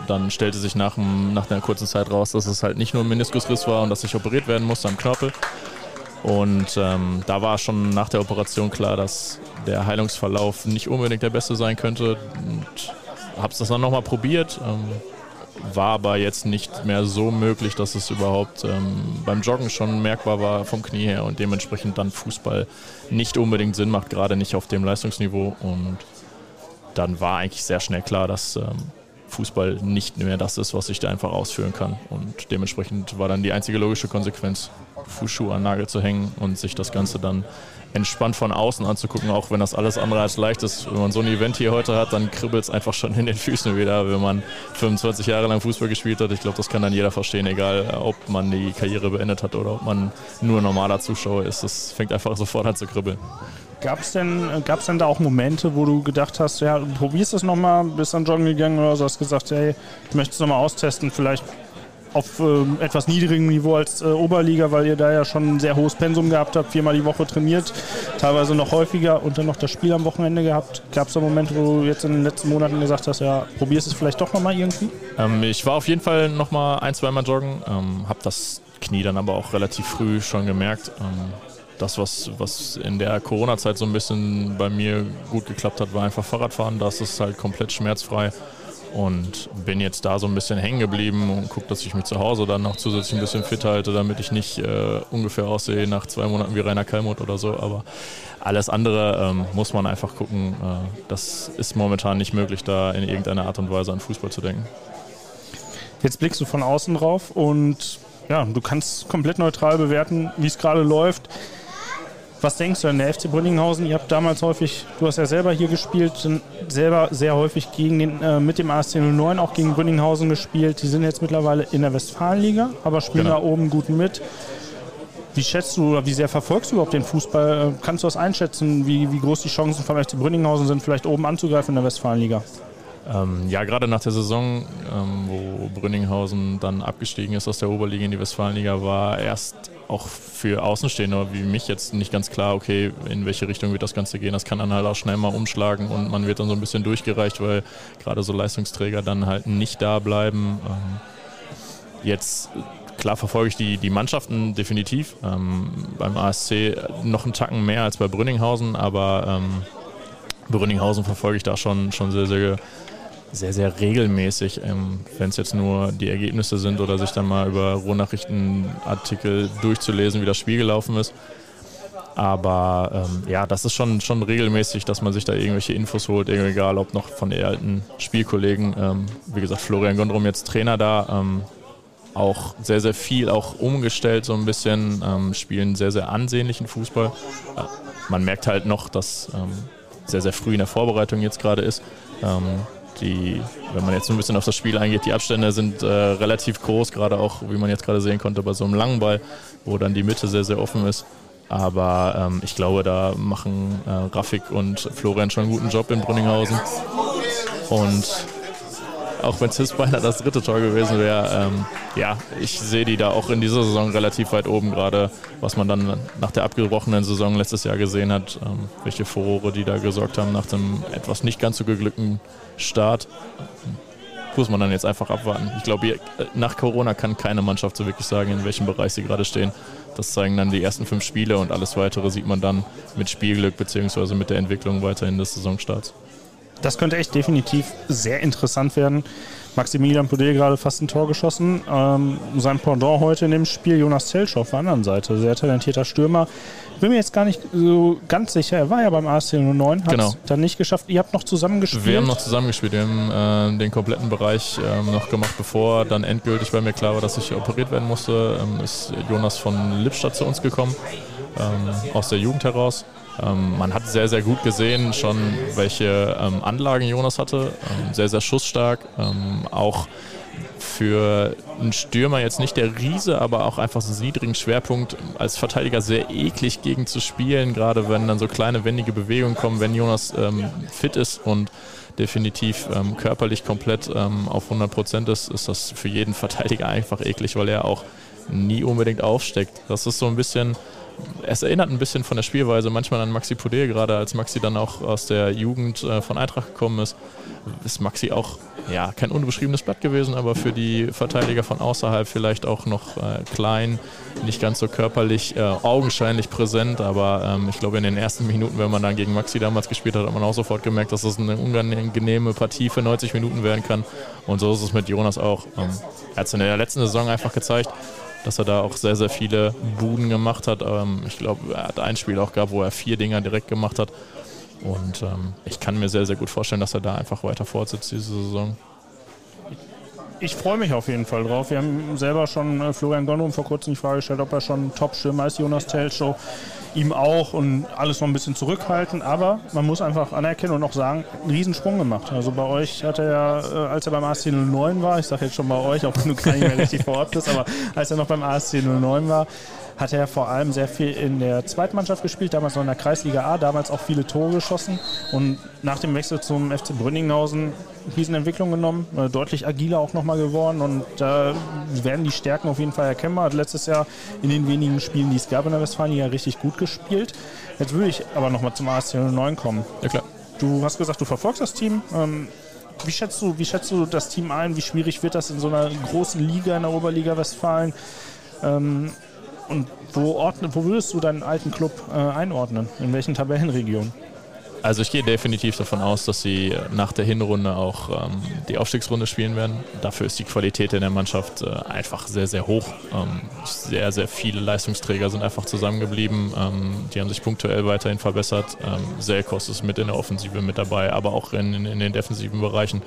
dann stellte sich nach, nach einer kurzen Zeit raus, dass es halt nicht nur ein Meniskusriss war und dass ich operiert werden musste am Knorpel. Und ähm, da war schon nach der Operation klar, dass der Heilungsverlauf nicht unbedingt der beste sein könnte. Und habe es dann nochmal probiert. Ähm, war aber jetzt nicht mehr so möglich, dass es überhaupt ähm, beim Joggen schon merkbar war vom Knie her und dementsprechend dann Fußball nicht unbedingt Sinn macht, gerade nicht auf dem Leistungsniveau. Und dann war eigentlich sehr schnell klar, dass ähm, Fußball nicht mehr das ist, was ich da einfach ausführen kann. Und dementsprechend war dann die einzige logische Konsequenz, Fußschuhe an Nagel zu hängen und sich das Ganze dann entspannt von außen anzugucken, auch wenn das alles andere als leicht ist. Wenn man so ein Event hier heute hat, dann kribbelt es einfach schon in den Füßen wieder, wenn man 25 Jahre lang Fußball gespielt hat. Ich glaube, das kann dann jeder verstehen, egal ob man die Karriere beendet hat oder ob man nur normaler Zuschauer ist. Das fängt einfach sofort an zu kribbeln. Gab es denn, gab's denn da auch Momente, wo du gedacht hast, ja, probierst es nochmal, bist dann joggen gegangen oder so, hast gesagt, hey, ich möchte es nochmal austesten, vielleicht auf äh, etwas niedrigem Niveau als äh, Oberliga, weil ihr da ja schon ein sehr hohes Pensum gehabt habt, viermal die Woche trainiert, teilweise noch häufiger und dann noch das Spiel am Wochenende gehabt. Gab es da Momente, wo du jetzt in den letzten Monaten gesagt hast, ja, probierst es vielleicht doch nochmal irgendwie? Ähm, ich war auf jeden Fall nochmal ein, zweimal joggen, ähm, habe das Knie dann aber auch relativ früh schon gemerkt. Ähm, das, was, was in der Corona-Zeit so ein bisschen bei mir gut geklappt hat, war einfach Fahrradfahren. Das ist halt komplett schmerzfrei und bin jetzt da so ein bisschen hängen geblieben und gucke, dass ich mich zu Hause dann noch zusätzlich ein bisschen fit halte, damit ich nicht äh, ungefähr aussehe nach zwei Monaten wie Rainer Kalmuth oder so. Aber alles andere ähm, muss man einfach gucken. Äh, das ist momentan nicht möglich, da in irgendeiner Art und Weise an Fußball zu denken. Jetzt blickst du von außen drauf und ja, du kannst komplett neutral bewerten, wie es gerade läuft. Was denkst du an der FC Brünninghausen? Ihr habt damals häufig, du hast ja selber hier gespielt, selber sehr häufig gegen den, äh, mit dem ASC 09 auch gegen Brünninghausen gespielt. Die sind jetzt mittlerweile in der Westfalenliga, aber spielen genau. da oben gut mit. Wie schätzt du oder wie sehr verfolgst du überhaupt den Fußball? Äh, kannst du das einschätzen, wie, wie groß die Chancen von FC Brünninghausen sind, vielleicht oben anzugreifen in der Westfalenliga? Ähm, ja, gerade nach der Saison, ähm, wo Brünninghausen dann abgestiegen ist aus der Oberliga in die Westfalenliga, war erst auch für Außenstehende wie mich jetzt nicht ganz klar, okay, in welche Richtung wird das Ganze gehen. Das kann dann halt auch schnell mal umschlagen und man wird dann so ein bisschen durchgereicht, weil gerade so Leistungsträger dann halt nicht da bleiben. Ähm, jetzt klar verfolge ich die, die Mannschaften definitiv. Ähm, beim ASC noch einen Tacken mehr als bei Brünninghausen, aber ähm, Brünninghausen verfolge ich da schon, schon sehr, sehr sehr, sehr regelmäßig, ähm, wenn es jetzt nur die Ergebnisse sind oder sich dann mal über Rohnachrichtenartikel durchzulesen, wie das Spiel gelaufen ist. Aber ähm, ja, das ist schon, schon regelmäßig, dass man sich da irgendwelche Infos holt, egal ob noch von den alten Spielkollegen. Ähm, wie gesagt, Florian Gondrum jetzt Trainer da, ähm, auch sehr, sehr viel auch umgestellt, so ein bisschen, ähm, spielen sehr, sehr ansehnlichen Fußball. Äh, man merkt halt noch, dass ähm, sehr, sehr früh in der Vorbereitung jetzt gerade ist. Die, wenn man jetzt ein bisschen auf das Spiel eingeht, die Abstände sind äh, relativ groß, gerade auch, wie man jetzt gerade sehen konnte, bei so einem langen Ball, wo dann die Mitte sehr, sehr offen ist. Aber ähm, ich glaube, da machen äh, Rafik und Florian schon einen guten Job in Brünninghausen. Und auch wenn beinahe das dritte Tor gewesen wäre, ähm, ja, ich sehe die da auch in dieser Saison relativ weit oben, gerade was man dann nach der abgebrochenen Saison letztes Jahr gesehen hat, ähm, welche Furore die da gesorgt haben nach dem etwas nicht ganz so geglückten Start. Muss man dann jetzt einfach abwarten. Ich glaube, nach Corona kann keine Mannschaft so wirklich sagen, in welchem Bereich sie gerade stehen. Das zeigen dann die ersten fünf Spiele und alles weitere sieht man dann mit Spielglück bzw. mit der Entwicklung weiterhin des Saisonstarts. Das könnte echt definitiv sehr interessant werden. Maximilian Podel gerade fast ein Tor geschossen. Ähm, sein Pendant heute in dem Spiel, Jonas Zelsch auf der anderen Seite. Sehr talentierter Stürmer. Bin mir jetzt gar nicht so ganz sicher. Er war ja beim ASC 09, hat es genau. dann nicht geschafft. Ihr habt noch zusammen gespielt? Wir haben noch zusammen gespielt. Wir haben äh, den kompletten Bereich äh, noch gemacht, bevor dann endgültig bei mir klar war, dass ich operiert werden musste. Ähm, ist Jonas von Lippstadt zu uns gekommen, ähm, aus der Jugend heraus. Ähm, man hat sehr, sehr gut gesehen, schon welche ähm, Anlagen Jonas hatte. Ähm, sehr, sehr schussstark. Ähm, auch für einen Stürmer jetzt nicht der Riese, aber auch einfach so einen niedrigen Schwerpunkt als Verteidiger sehr eklig gegen zu spielen, gerade wenn dann so kleine wendige Bewegungen kommen, wenn Jonas ähm, fit ist und definitiv ähm, körperlich komplett auf 100 Prozent ist, ist das für jeden Verteidiger einfach eklig, weil er auch nie unbedingt aufsteckt. Das ist so ein bisschen es erinnert ein bisschen von der Spielweise manchmal an Maxi Podé, gerade als Maxi dann auch aus der Jugend äh, von Eintracht gekommen ist, ist Maxi auch ja, kein unbeschriebenes Blatt gewesen, aber für die Verteidiger von außerhalb vielleicht auch noch äh, klein, nicht ganz so körperlich, äh, augenscheinlich präsent, aber ähm, ich glaube in den ersten Minuten, wenn man dann gegen Maxi damals gespielt hat, hat man auch sofort gemerkt, dass das eine unangenehme Partie für 90 Minuten werden kann und so ist es mit Jonas auch. Ähm, er hat es in der letzten Saison einfach gezeigt, dass er da auch sehr, sehr viele Buden gemacht hat. Ähm, ich glaube, er hat ein Spiel auch gehabt, wo er vier Dinger direkt gemacht hat. Und ähm, ich kann mir sehr, sehr gut vorstellen, dass er da einfach weiter fortsetzt diese Saison. Ich freue mich auf jeden Fall drauf. Wir haben selber schon äh, Florian Gondrum vor kurzem die Frage gestellt, ob er schon Top-Stürmer ist, Jonas Telschow ihm auch und alles noch ein bisschen zurückhalten. Aber man muss einfach anerkennen und auch sagen, einen Riesensprung gemacht. Also bei euch hat er ja, äh, als er beim ASC 09 war, ich sage jetzt schon bei euch, auch wenn du gar nicht mehr richtig vor Ort bist, aber als er noch beim ASC 09 war, hat er vor allem sehr viel in der Zweitmannschaft gespielt, damals noch in der Kreisliga A, damals auch viele Tore geschossen und nach dem Wechsel zum FC Brünninghausen Riesenentwicklung genommen, äh, deutlich agiler auch nochmal geworden und da werden die Stärken auf jeden Fall erkennbar. Hat letztes Jahr in den wenigen Spielen, die es gab in der Westfalia, richtig gut gespielt. Jetzt würde ich aber nochmal zum ASC 09 kommen. Ja klar. Du hast gesagt, du verfolgst das Team. Ähm, wie schätzt, du, wie schätzt du das Team ein? Wie schwierig wird das in so einer großen Liga in der Oberliga Westfalen? Und wo, ordne, wo würdest du deinen alten Club äh, einordnen? In welchen Tabellenregionen? Also ich gehe definitiv davon aus, dass sie nach der Hinrunde auch ähm, die Aufstiegsrunde spielen werden. Dafür ist die Qualität in der Mannschaft äh, einfach sehr, sehr hoch. Ähm, sehr, sehr viele Leistungsträger sind einfach zusammengeblieben. Ähm, die haben sich punktuell weiterhin verbessert. Ähm, Selkos ist mit in der Offensive mit dabei, aber auch in, in, in den defensiven Bereichen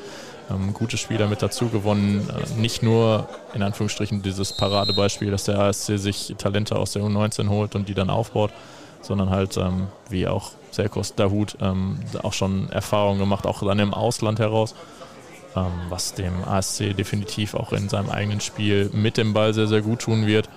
ähm, gute Spieler mit dazu gewonnen. Äh, nicht nur in Anführungsstrichen dieses Paradebeispiel, dass der ASC sich Talente aus der U19 holt und die dann aufbaut, sondern halt, ähm, wie auch Selkos Dahut, ähm, auch schon Erfahrungen gemacht, auch dann im Ausland heraus, ähm, was dem ASC definitiv auch in seinem eigenen Spiel mit dem Ball sehr, sehr gut tun wird.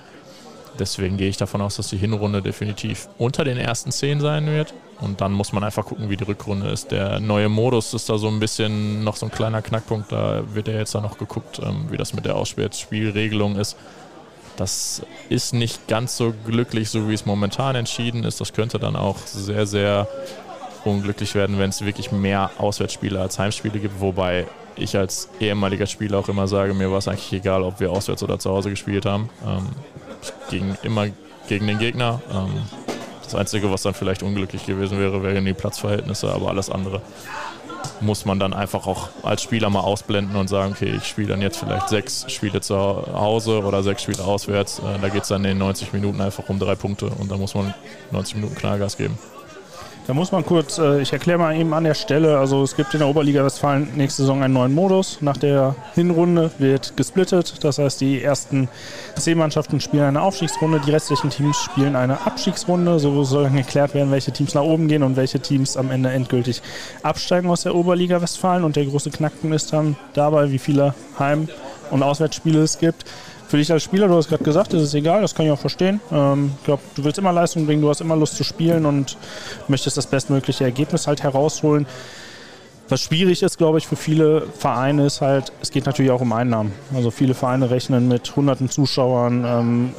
Deswegen gehe ich davon aus, dass die Hinrunde definitiv unter den ersten zehn sein wird. Und dann muss man einfach gucken, wie die Rückrunde ist. Der neue Modus ist da so ein bisschen noch so ein kleiner Knackpunkt. Da wird ja jetzt dann noch geguckt, ähm, wie das mit der Ausspielregelung ist. Das ist nicht ganz so glücklich, so wie es momentan entschieden ist. Das könnte dann auch sehr, sehr unglücklich werden, wenn es wirklich mehr Auswärtsspiele als Heimspiele gibt. Wobei ich als ehemaliger Spieler auch immer sage, mir war es eigentlich egal, ob wir auswärts oder zu Hause gespielt haben. Ähm, ging immer gegen den Gegner. Ähm, das Einzige, was dann vielleicht unglücklich gewesen wäre, wären die Platzverhältnisse, aber alles andere muss man dann einfach auch als Spieler mal ausblenden und sagen, okay, ich spiele dann jetzt vielleicht sechs Spiele zu Hause oder sechs Spiele auswärts. Äh, da geht es dann in den 90 Minuten einfach um drei Punkte und da muss man 90 Minuten Knallgas geben. Da muss man kurz, äh, ich erkläre mal eben an der Stelle, also es gibt in der Oberliga Westfalen nächste Saison einen neuen Modus. Nach der Hinrunde wird gesplittet, das heißt die ersten zehn Mannschaften spielen eine Aufstiegsrunde, die restlichen Teams spielen eine Abstiegsrunde. So soll dann geklärt werden, welche Teams nach oben gehen und welche Teams am Ende endgültig absteigen aus der Oberliga Westfalen. Und der große Knackpunkt ist dann dabei, wie viele Heim- und Auswärtsspiele es gibt. Für dich als Spieler, du hast gerade gesagt, ist es egal, das kann ich auch verstehen. Ähm, ich glaube, du willst immer Leistung bringen, du hast immer Lust zu spielen und möchtest das bestmögliche Ergebnis halt herausholen. Was schwierig ist, glaube ich, für viele Vereine ist halt, es geht natürlich auch um Einnahmen. Also viele Vereine rechnen mit hunderten Zuschauern, ähm,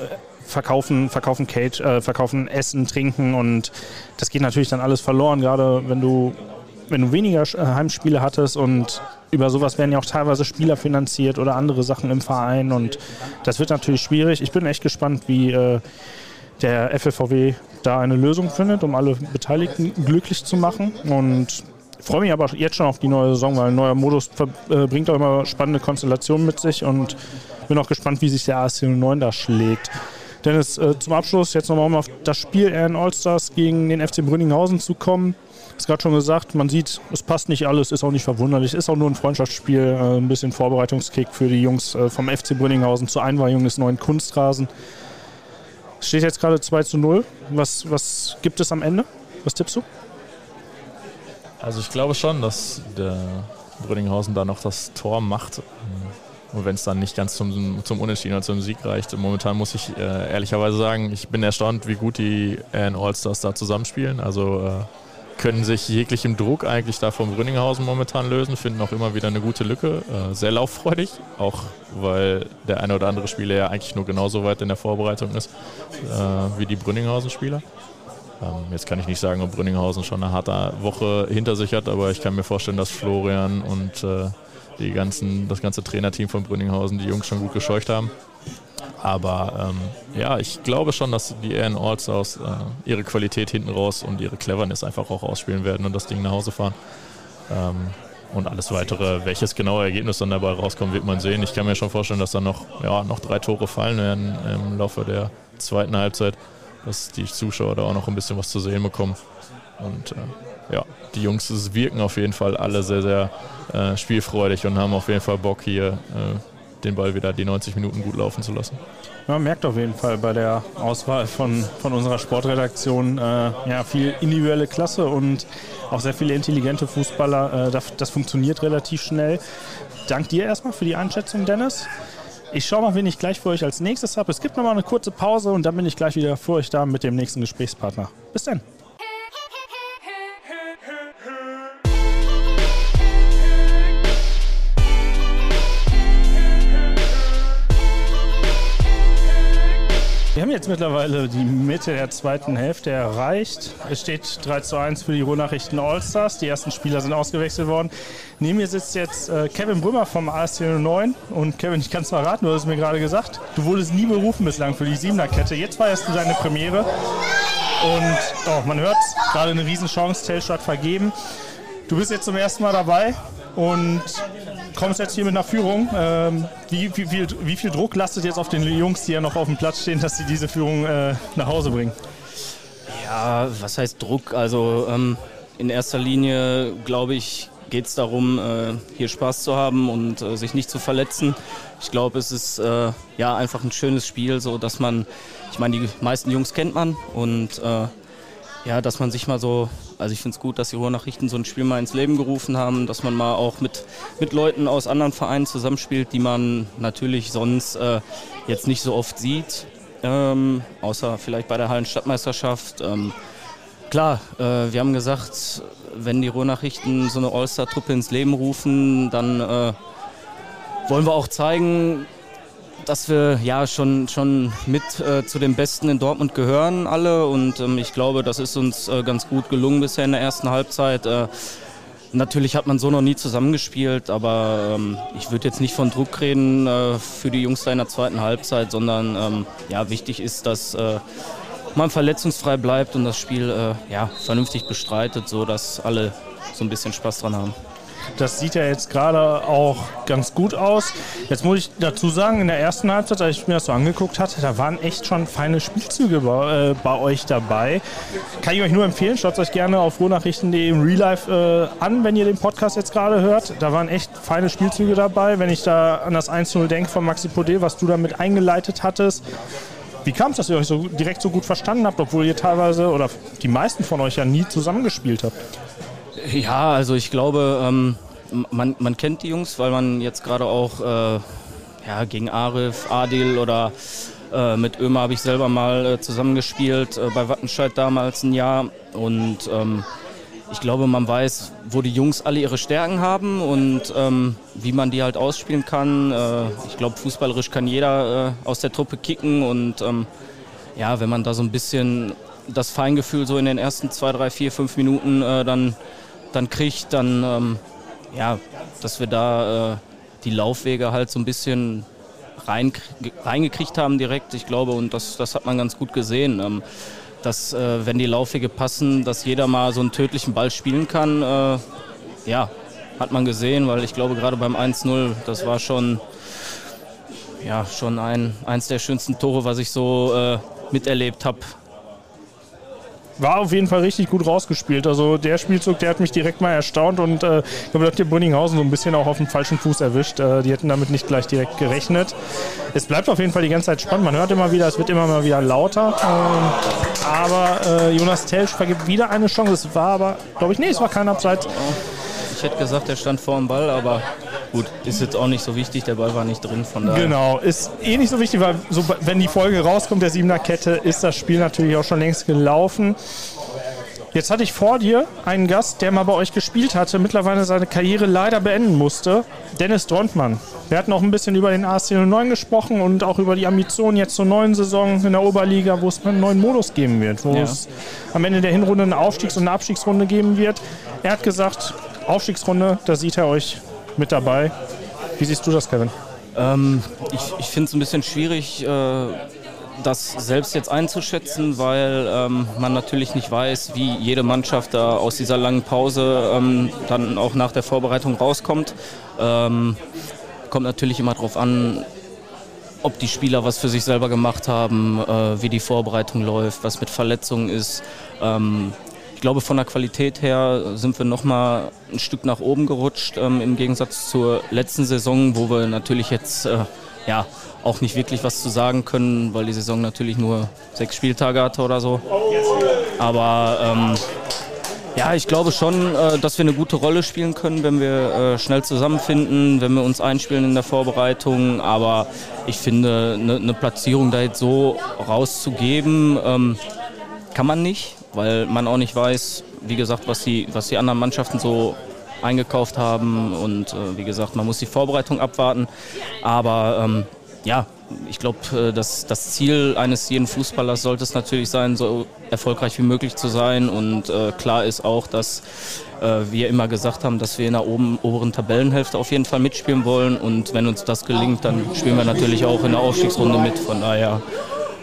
verkaufen, verkaufen Cage, äh, verkaufen Essen, Trinken und das geht natürlich dann alles verloren, gerade wenn du, wenn du weniger äh, Heimspiele hattest und über sowas werden ja auch teilweise Spieler finanziert oder andere Sachen im Verein und das wird natürlich schwierig. Ich bin echt gespannt, wie äh, der FLVW da eine Lösung findet, um alle Beteiligten glücklich zu machen und freue mich aber jetzt schon auf die neue Saison, weil ein neuer Modus äh, bringt auch immer spannende Konstellationen mit sich und bin auch gespannt, wie sich der ASC 09 da schlägt. Dennis, äh, zum Abschluss jetzt nochmal um auf das Spiel in Allstars gegen den FC Brünninghausen zu kommen ist gerade schon gesagt, man sieht, es passt nicht alles, ist auch nicht verwunderlich, ist auch nur ein Freundschaftsspiel, äh, ein bisschen Vorbereitungskick für die Jungs äh, vom FC Brünninghausen zur Einweihung des neuen Kunstrasen. Es steht jetzt gerade 2 zu 0. Was, was gibt es am Ende? Was tippst du? Also ich glaube schon, dass der Brünninghausen da noch das Tor macht. Und wenn es dann nicht ganz zum, zum Unentschieden oder zum Sieg reicht. Momentan muss ich äh, ehrlicherweise sagen, ich bin erstaunt, wie gut die AN Allstars da zusammenspielen. Also äh, können sich jeglichem Druck eigentlich da vom Brünninghausen momentan lösen, finden auch immer wieder eine gute Lücke. Äh, sehr lauffreudig, auch weil der eine oder andere Spieler ja eigentlich nur genauso weit in der Vorbereitung ist äh, wie die Brünninghausen-Spieler. Ähm, jetzt kann ich nicht sagen, ob Brünninghausen schon eine harte Woche hinter sich hat, aber ich kann mir vorstellen, dass Florian und äh, die ganzen, das ganze Trainerteam von Brünninghausen die Jungs schon gut gescheucht haben. Aber ähm, ja, ich glaube schon, dass die AN Allstars äh, ihre Qualität hinten raus und ihre Cleverness einfach auch ausspielen werden und das Ding nach Hause fahren. Ähm, und alles weitere, welches genaue Ergebnis dann dabei rauskommt, wird man sehen. Ich kann mir schon vorstellen, dass dann noch, ja, noch drei Tore fallen werden im Laufe der zweiten Halbzeit, dass die Zuschauer da auch noch ein bisschen was zu sehen bekommen. Und äh, ja, die Jungs wirken auf jeden Fall alle sehr, sehr äh, spielfreudig und haben auf jeden Fall Bock hier äh, den Ball wieder die 90 Minuten gut laufen zu lassen. Man merkt auf jeden Fall bei der Auswahl von, von unserer Sportredaktion äh, ja, viel individuelle Klasse und auch sehr viele intelligente Fußballer. Äh, das, das funktioniert relativ schnell. Dank dir erstmal für die Einschätzung, Dennis. Ich schaue mal, wen ich gleich für euch als nächstes habe. Es gibt noch mal eine kurze Pause und dann bin ich gleich wieder für euch da mit dem nächsten Gesprächspartner. Bis dann. Wir haben jetzt mittlerweile die Mitte der zweiten Hälfte erreicht. Es steht 3 zu 1 für die Ruhrnachrichten Allstars. Die ersten Spieler sind ausgewechselt worden. Neben mir sitzt jetzt äh, Kevin Brümmer vom AS 09. Und Kevin, ich kann es verraten, du hast es mir gerade gesagt. Du wurdest nie berufen bislang für die Siebener-Kette. Jetzt feierst du deine Premiere. Und oh, man hört gerade eine Riesenchance, Telstadt vergeben. Du bist jetzt zum ersten Mal dabei und kommst jetzt hier mit einer Führung. Ähm, wie, wie, viel, wie, viel, Druck lastet jetzt auf den Jungs, die ja noch auf dem Platz stehen, dass sie diese Führung äh, nach Hause bringen? Ja, was heißt Druck? Also ähm, in erster Linie, glaube ich, geht es darum, äh, hier Spaß zu haben und äh, sich nicht zu verletzen. Ich glaube, es ist äh, ja einfach ein schönes Spiel, so dass man, ich meine, die meisten Jungs kennt man und äh, ja, dass man sich mal so, also ich finde es gut, dass die Ruhrnachrichten so ein Spiel mal ins Leben gerufen haben, dass man mal auch mit, mit Leuten aus anderen Vereinen zusammenspielt, die man natürlich sonst äh, jetzt nicht so oft sieht, ähm, außer vielleicht bei der Hallenstadtmeisterschaft. Ähm, klar, äh, wir haben gesagt, wenn die Ruhrnachrichten so eine All-Star-Truppe ins Leben rufen, dann äh, wollen wir auch zeigen, dass wir ja schon, schon mit äh, zu den Besten in Dortmund gehören alle und ähm, ich glaube, das ist uns äh, ganz gut gelungen bisher in der ersten Halbzeit. Äh, natürlich hat man so noch nie zusammengespielt, aber ähm, ich würde jetzt nicht von Druck reden äh, für die Jungs da in der zweiten Halbzeit, sondern ähm, ja, wichtig ist, dass äh, man verletzungsfrei bleibt und das Spiel äh, ja, vernünftig bestreitet, sodass alle so ein bisschen Spaß dran haben. Das sieht ja jetzt gerade auch ganz gut aus. Jetzt muss ich dazu sagen, in der ersten Halbzeit, als ich mir das so angeguckt hatte, da waren echt schon feine Spielzüge bei, äh, bei euch dabei. Kann ich euch nur empfehlen, schaut euch gerne auf ruhrnachrichten.de im Real Life äh, an, wenn ihr den Podcast jetzt gerade hört. Da waren echt feine Spielzüge dabei. Wenn ich da an das 1-0 denke von Maxi Podé, was du damit eingeleitet hattest. Wie kam es, dass ihr euch so direkt so gut verstanden habt, obwohl ihr teilweise oder die meisten von euch ja nie zusammengespielt habt? Ja, also ich glaube, ähm, man, man kennt die Jungs, weil man jetzt gerade auch äh, ja, gegen Arif, Adil oder äh, mit Ömer habe ich selber mal äh, zusammengespielt, äh, bei Wattenscheid damals ein Jahr. Und ähm, ich glaube, man weiß, wo die Jungs alle ihre Stärken haben und ähm, wie man die halt ausspielen kann. Äh, ich glaube, fußballerisch kann jeder äh, aus der Truppe kicken und ähm, ja, wenn man da so ein bisschen das Feingefühl so in den ersten zwei, drei, vier, fünf Minuten dann dann kriegt, dann ähm, ja, dass wir da äh, die Laufwege halt so ein bisschen rein, reingekriegt haben direkt, ich glaube, und das, das hat man ganz gut gesehen. Ähm, dass, äh, wenn die Laufwege passen, dass jeder mal so einen tödlichen Ball spielen kann. Äh, ja, hat man gesehen, weil ich glaube, gerade beim 1-0, das war schon, ja, schon ein, eins der schönsten Tore, was ich so äh, miterlebt habe war auf jeden Fall richtig gut rausgespielt. Also der Spielzug, der hat mich direkt mal erstaunt und äh, ich glaube, da hat dir Brünninghausen so ein bisschen auch auf dem falschen Fuß erwischt. Äh, die hätten damit nicht gleich direkt gerechnet. Es bleibt auf jeden Fall die ganze Zeit spannend. Man hört immer wieder, es wird immer mal wieder lauter. Ähm, aber äh, Jonas Telsch vergibt wieder eine Chance. Es war aber, glaube ich, nee, es war kein Abseits. Ich hätte gesagt, er stand vor dem Ball, aber Gut, ist jetzt auch nicht so wichtig, der Ball war nicht drin, von daher. Genau, ist eh nicht so wichtig, weil so, wenn die Folge rauskommt, der Siebener Kette, ist das Spiel natürlich auch schon längst gelaufen. Jetzt hatte ich vor dir einen Gast, der mal bei euch gespielt hatte, mittlerweile seine Karriere leider beenden musste, Dennis Drontmann. Wir hatten auch ein bisschen über den ASC 09 gesprochen und auch über die Ambitionen jetzt zur neuen Saison in der Oberliga, wo es einen neuen Modus geben wird, wo ja. es am Ende der Hinrunde eine Aufstiegs- und eine Abstiegsrunde geben wird. Er hat gesagt, Aufstiegsrunde, da sieht er euch mit dabei. Wie siehst du das, Kevin? Ähm, ich ich finde es ein bisschen schwierig, äh, das selbst jetzt einzuschätzen, weil ähm, man natürlich nicht weiß, wie jede Mannschaft da aus dieser langen Pause ähm, dann auch nach der Vorbereitung rauskommt. Ähm, kommt natürlich immer darauf an, ob die Spieler was für sich selber gemacht haben, äh, wie die Vorbereitung läuft, was mit Verletzungen ist. Ähm, ich glaube, von der Qualität her sind wir noch mal ein Stück nach oben gerutscht ähm, im Gegensatz zur letzten Saison, wo wir natürlich jetzt äh, ja auch nicht wirklich was zu sagen können, weil die Saison natürlich nur sechs Spieltage hatte oder so. Aber ähm, ja, ich glaube schon, äh, dass wir eine gute Rolle spielen können, wenn wir äh, schnell zusammenfinden, wenn wir uns einspielen in der Vorbereitung. Aber ich finde, eine, eine Platzierung da jetzt so rauszugeben, ähm, kann man nicht weil man auch nicht weiß, wie gesagt, was die, was die anderen Mannschaften so eingekauft haben. Und äh, wie gesagt, man muss die Vorbereitung abwarten. Aber ähm, ja, ich glaube, äh, das, das Ziel eines jeden Fußballers sollte es natürlich sein, so erfolgreich wie möglich zu sein. Und äh, klar ist auch, dass äh, wir immer gesagt haben, dass wir in der oben, oberen Tabellenhälfte auf jeden Fall mitspielen wollen. Und wenn uns das gelingt, dann spielen wir natürlich auch in der Aufstiegsrunde mit. Von daher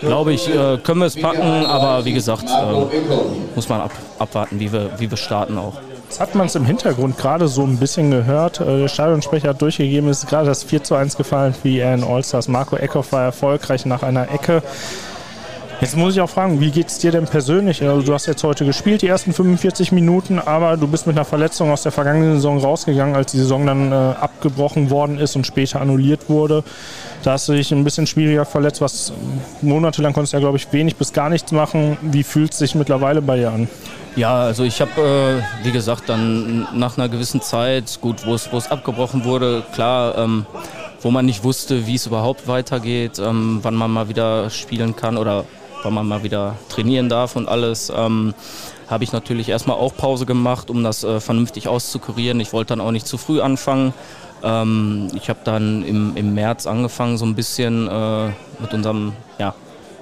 glaube ich, äh, können wir es packen. Aber wie gesagt, äh, muss man ab, abwarten, wie wir, wie wir starten auch. Jetzt hat man es im Hintergrund gerade so ein bisschen gehört. Äh, der Stadionsprecher hat durchgegeben, es ist gerade das 4 zu 1 gefallen für die in Allstars. Marco Eckhoff war erfolgreich nach einer Ecke. Jetzt muss ich auch fragen, wie geht es dir denn persönlich? Also du hast jetzt heute gespielt, die ersten 45 Minuten, aber du bist mit einer Verletzung aus der vergangenen Saison rausgegangen, als die Saison dann äh, abgebrochen worden ist und später annulliert wurde. Da hast du dich ein bisschen schwieriger verletzt, was monatelang konntest du ja, glaube ich, wenig bis gar nichts machen. Wie fühlt es sich mittlerweile bei dir an? Ja, also ich habe, äh, wie gesagt, dann nach einer gewissen Zeit, gut, wo es abgebrochen wurde, klar, ähm, wo man nicht wusste, wie es überhaupt weitergeht, ähm, wann man mal wieder spielen kann oder wann man mal wieder trainieren darf und alles, ähm, habe ich natürlich erstmal auch Pause gemacht, um das äh, vernünftig auszukurieren. Ich wollte dann auch nicht zu früh anfangen. Ähm, ich habe dann im, im März angefangen, so ein bisschen äh, mit unserem ja,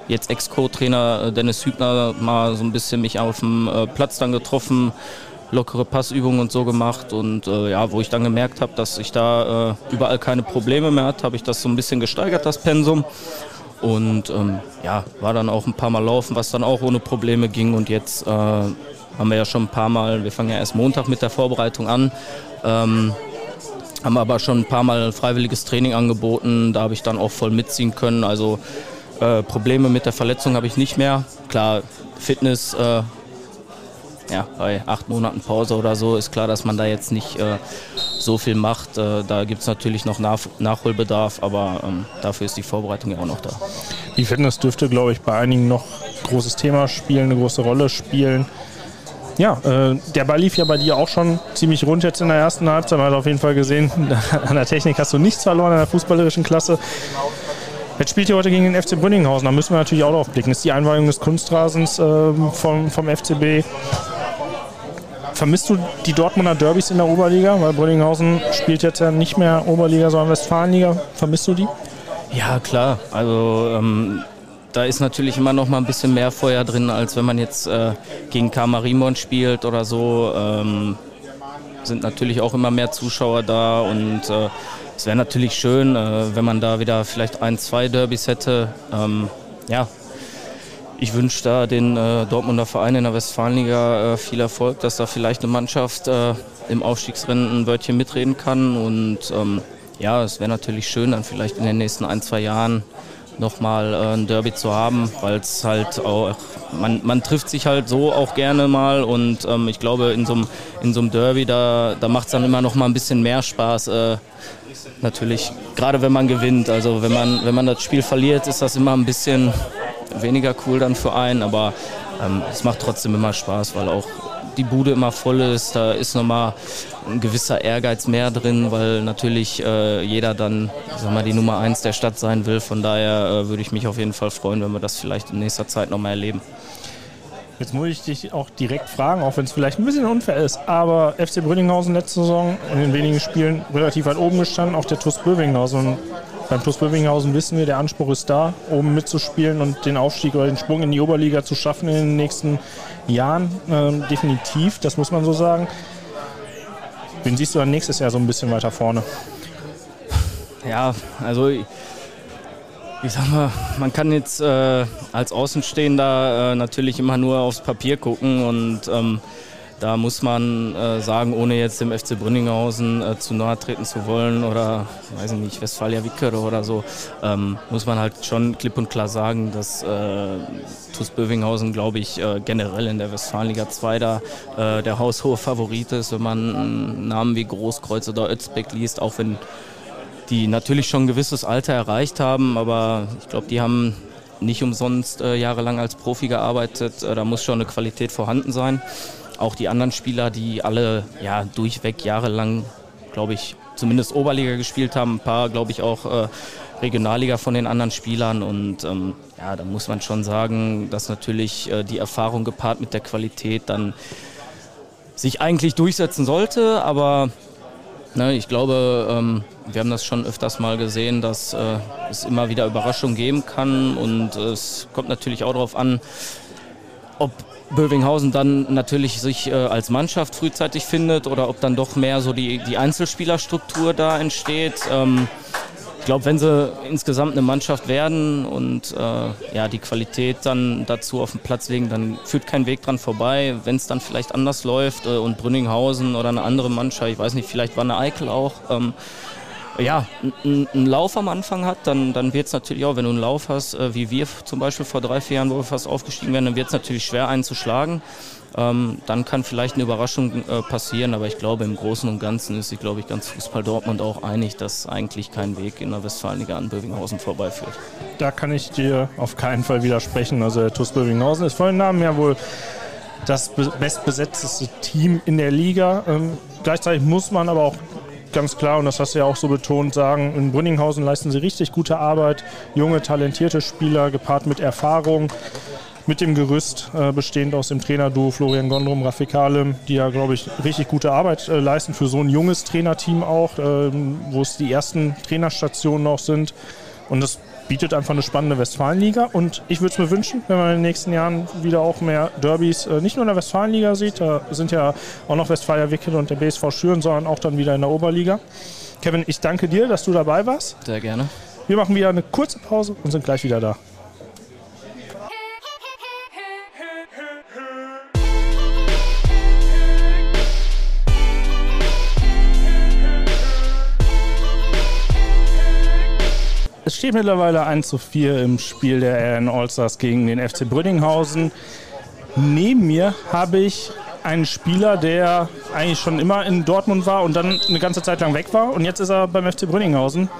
jetzt Ex-Co-Trainer äh, Dennis Hübner mal so ein bisschen mich auf dem äh, Platz dann getroffen, lockere Passübungen und so gemacht und äh, ja, wo ich dann gemerkt habe, dass ich da äh, überall keine Probleme mehr hatte, habe ich das so ein bisschen gesteigert, das Pensum und ähm, ja, war dann auch ein paar Mal laufen, was dann auch ohne Probleme ging. Und jetzt äh, haben wir ja schon ein paar Mal, wir fangen ja erst Montag mit der Vorbereitung an, ähm, haben aber schon ein paar Mal freiwilliges Training angeboten. Da habe ich dann auch voll mitziehen können. Also äh, Probleme mit der Verletzung habe ich nicht mehr. Klar, Fitness äh, ja, bei acht Monaten Pause oder so ist klar, dass man da jetzt nicht äh, so viel macht. Äh, da gibt es natürlich noch Nach Nachholbedarf, aber ähm, dafür ist die Vorbereitung ja auch noch da. Die Fitness dürfte, glaube ich, bei einigen noch ein großes Thema spielen, eine große Rolle spielen. Ja, äh, der Ball lief ja bei dir auch schon ziemlich rund jetzt in der ersten Halbzeit. Man hat auf jeden Fall gesehen, an der Technik hast du nichts verloren, in der fußballerischen Klasse. Jetzt spielt ihr heute gegen den FC Brünninghausen. Da müssen wir natürlich auch drauf blicken. Ist die Einweihung des Kunstrasens äh, vom, vom FCB. Vermisst du die Dortmunder Derbys in der Oberliga? Weil Brünninghausen spielt jetzt ja nicht mehr Oberliga, sondern Westfalenliga. Vermisst du die? Ja, klar. Also ähm, da ist natürlich immer noch mal ein bisschen mehr Feuer drin, als wenn man jetzt äh, gegen Kamarimon spielt oder so. Ähm, sind natürlich auch immer mehr Zuschauer da und äh, es wäre natürlich schön, äh, wenn man da wieder vielleicht ein, zwei Derbys hätte. Ähm, ja, ich wünsche da den äh, Dortmunder Verein in der Westfalenliga äh, viel Erfolg, dass da vielleicht eine Mannschaft äh, im Aufstiegsrennen ein Wörtchen mitreden kann. Und ähm, ja, es wäre natürlich schön, dann vielleicht in den nächsten ein, zwei Jahren nochmal äh, ein Derby zu haben, weil es halt auch, man, man trifft sich halt so auch gerne mal und ähm, ich glaube, in so einem Derby, da, da macht es dann immer noch mal ein bisschen mehr Spaß. Äh, natürlich, gerade wenn man gewinnt. Also wenn man, wenn man das Spiel verliert, ist das immer ein bisschen weniger cool dann für einen, aber ähm, es macht trotzdem immer Spaß, weil auch die Bude immer voll ist. Da ist nochmal ein gewisser Ehrgeiz mehr drin, weil natürlich äh, jeder dann sag mal, die Nummer eins der Stadt sein will. Von daher äh, würde ich mich auf jeden Fall freuen, wenn wir das vielleicht in nächster Zeit nochmal erleben. Jetzt muss ich dich auch direkt fragen, auch wenn es vielleicht ein bisschen unfair ist, aber FC Brünninghausen letzte Saison in den wenigen Spielen relativ weit oben gestanden, auch der TuS Bövinghausen. Beim TuS Bövinghausen wissen wir, der Anspruch ist da, oben mitzuspielen und den Aufstieg oder den Sprung in die Oberliga zu schaffen in den nächsten Jahren. Ähm, definitiv, das muss man so sagen. Wen siehst du dann nächstes Jahr so ein bisschen weiter vorne? Ja, also ich, sag mal, man kann jetzt äh, als Außenstehender äh, natürlich immer nur aufs Papier gucken und ähm, da muss man äh, sagen, ohne jetzt dem FC Brünninghausen äh, zu nahe treten zu wollen oder, weiß ich nicht, Westfalia Wickere oder so, ähm, muss man halt schon klipp und klar sagen, dass äh, TuS Bövinghausen, glaube ich, äh, generell in der Westfalenliga 2 da äh, der haushohe Favorit ist, wenn man Namen wie Großkreuz oder Özbeck liest, auch wenn die natürlich schon ein gewisses Alter erreicht haben, aber ich glaube, die haben nicht umsonst äh, jahrelang als Profi gearbeitet. Äh, da muss schon eine Qualität vorhanden sein auch die anderen Spieler, die alle ja, durchweg jahrelang, glaube ich, zumindest Oberliga gespielt haben, ein paar, glaube ich, auch äh, Regionalliga von den anderen Spielern. Und ähm, ja, da muss man schon sagen, dass natürlich äh, die Erfahrung gepaart mit der Qualität dann sich eigentlich durchsetzen sollte. Aber ne, ich glaube, ähm, wir haben das schon öfters mal gesehen, dass äh, es immer wieder Überraschungen geben kann. Und es kommt natürlich auch darauf an, ob Bövinghausen dann natürlich sich äh, als Mannschaft frühzeitig findet oder ob dann doch mehr so die, die Einzelspielerstruktur da entsteht. Ähm, ich glaube, wenn sie insgesamt eine Mannschaft werden und äh, ja, die Qualität dann dazu auf den Platz legen, dann führt kein Weg dran vorbei. Wenn es dann vielleicht anders läuft äh, und Brünninghausen oder eine andere Mannschaft, ich weiß nicht, vielleicht war eine Eikel auch, ähm, ja, einen Lauf am Anfang hat, dann, dann wird es natürlich auch, wenn du einen Lauf hast, äh, wie wir zum Beispiel vor drei, vier Jahren, wo wir fast aufgestiegen werden, dann wird es natürlich schwer einzuschlagen. Ähm, dann kann vielleicht eine Überraschung äh, passieren, aber ich glaube, im Großen und Ganzen ist sich, glaube ich, ganz Fußball Dortmund auch einig, dass eigentlich kein Weg in der Westfalenliga an Bövinghausen vorbeiführt. Da kann ich dir auf keinen Fall widersprechen. Also der TuS Bövinghausen ist vor dem Namen ja wohl das bestbesetzteste Team in der Liga. Ähm, gleichzeitig muss man aber auch ganz klar, und das hast du ja auch so betont, sagen, in Brünninghausen leisten sie richtig gute Arbeit. Junge, talentierte Spieler, gepaart mit Erfahrung, mit dem Gerüst, äh, bestehend aus dem Trainerduo Florian Gondrum, Rafik Halem, die ja, glaube ich, richtig gute Arbeit äh, leisten für so ein junges Trainerteam auch, äh, wo es die ersten Trainerstationen noch sind. Und das bietet einfach eine spannende Westfalenliga. Und ich würde es mir wünschen, wenn man in den nächsten Jahren wieder auch mehr Derbys äh, nicht nur in der Westfalenliga sieht, da sind ja auch noch Westfalia Wickel und der BSV Schüren, sondern auch dann wieder in der Oberliga. Kevin, ich danke dir, dass du dabei warst. Sehr gerne. Wir machen wieder eine kurze Pause und sind gleich wieder da. Steht mittlerweile 1 zu 4 im Spiel der RN Allstars gegen den FC Brünninghausen. Neben mir habe ich einen Spieler, der eigentlich schon immer in Dortmund war und dann eine ganze Zeit lang weg war. Und jetzt ist er beim FC Brünninghausen.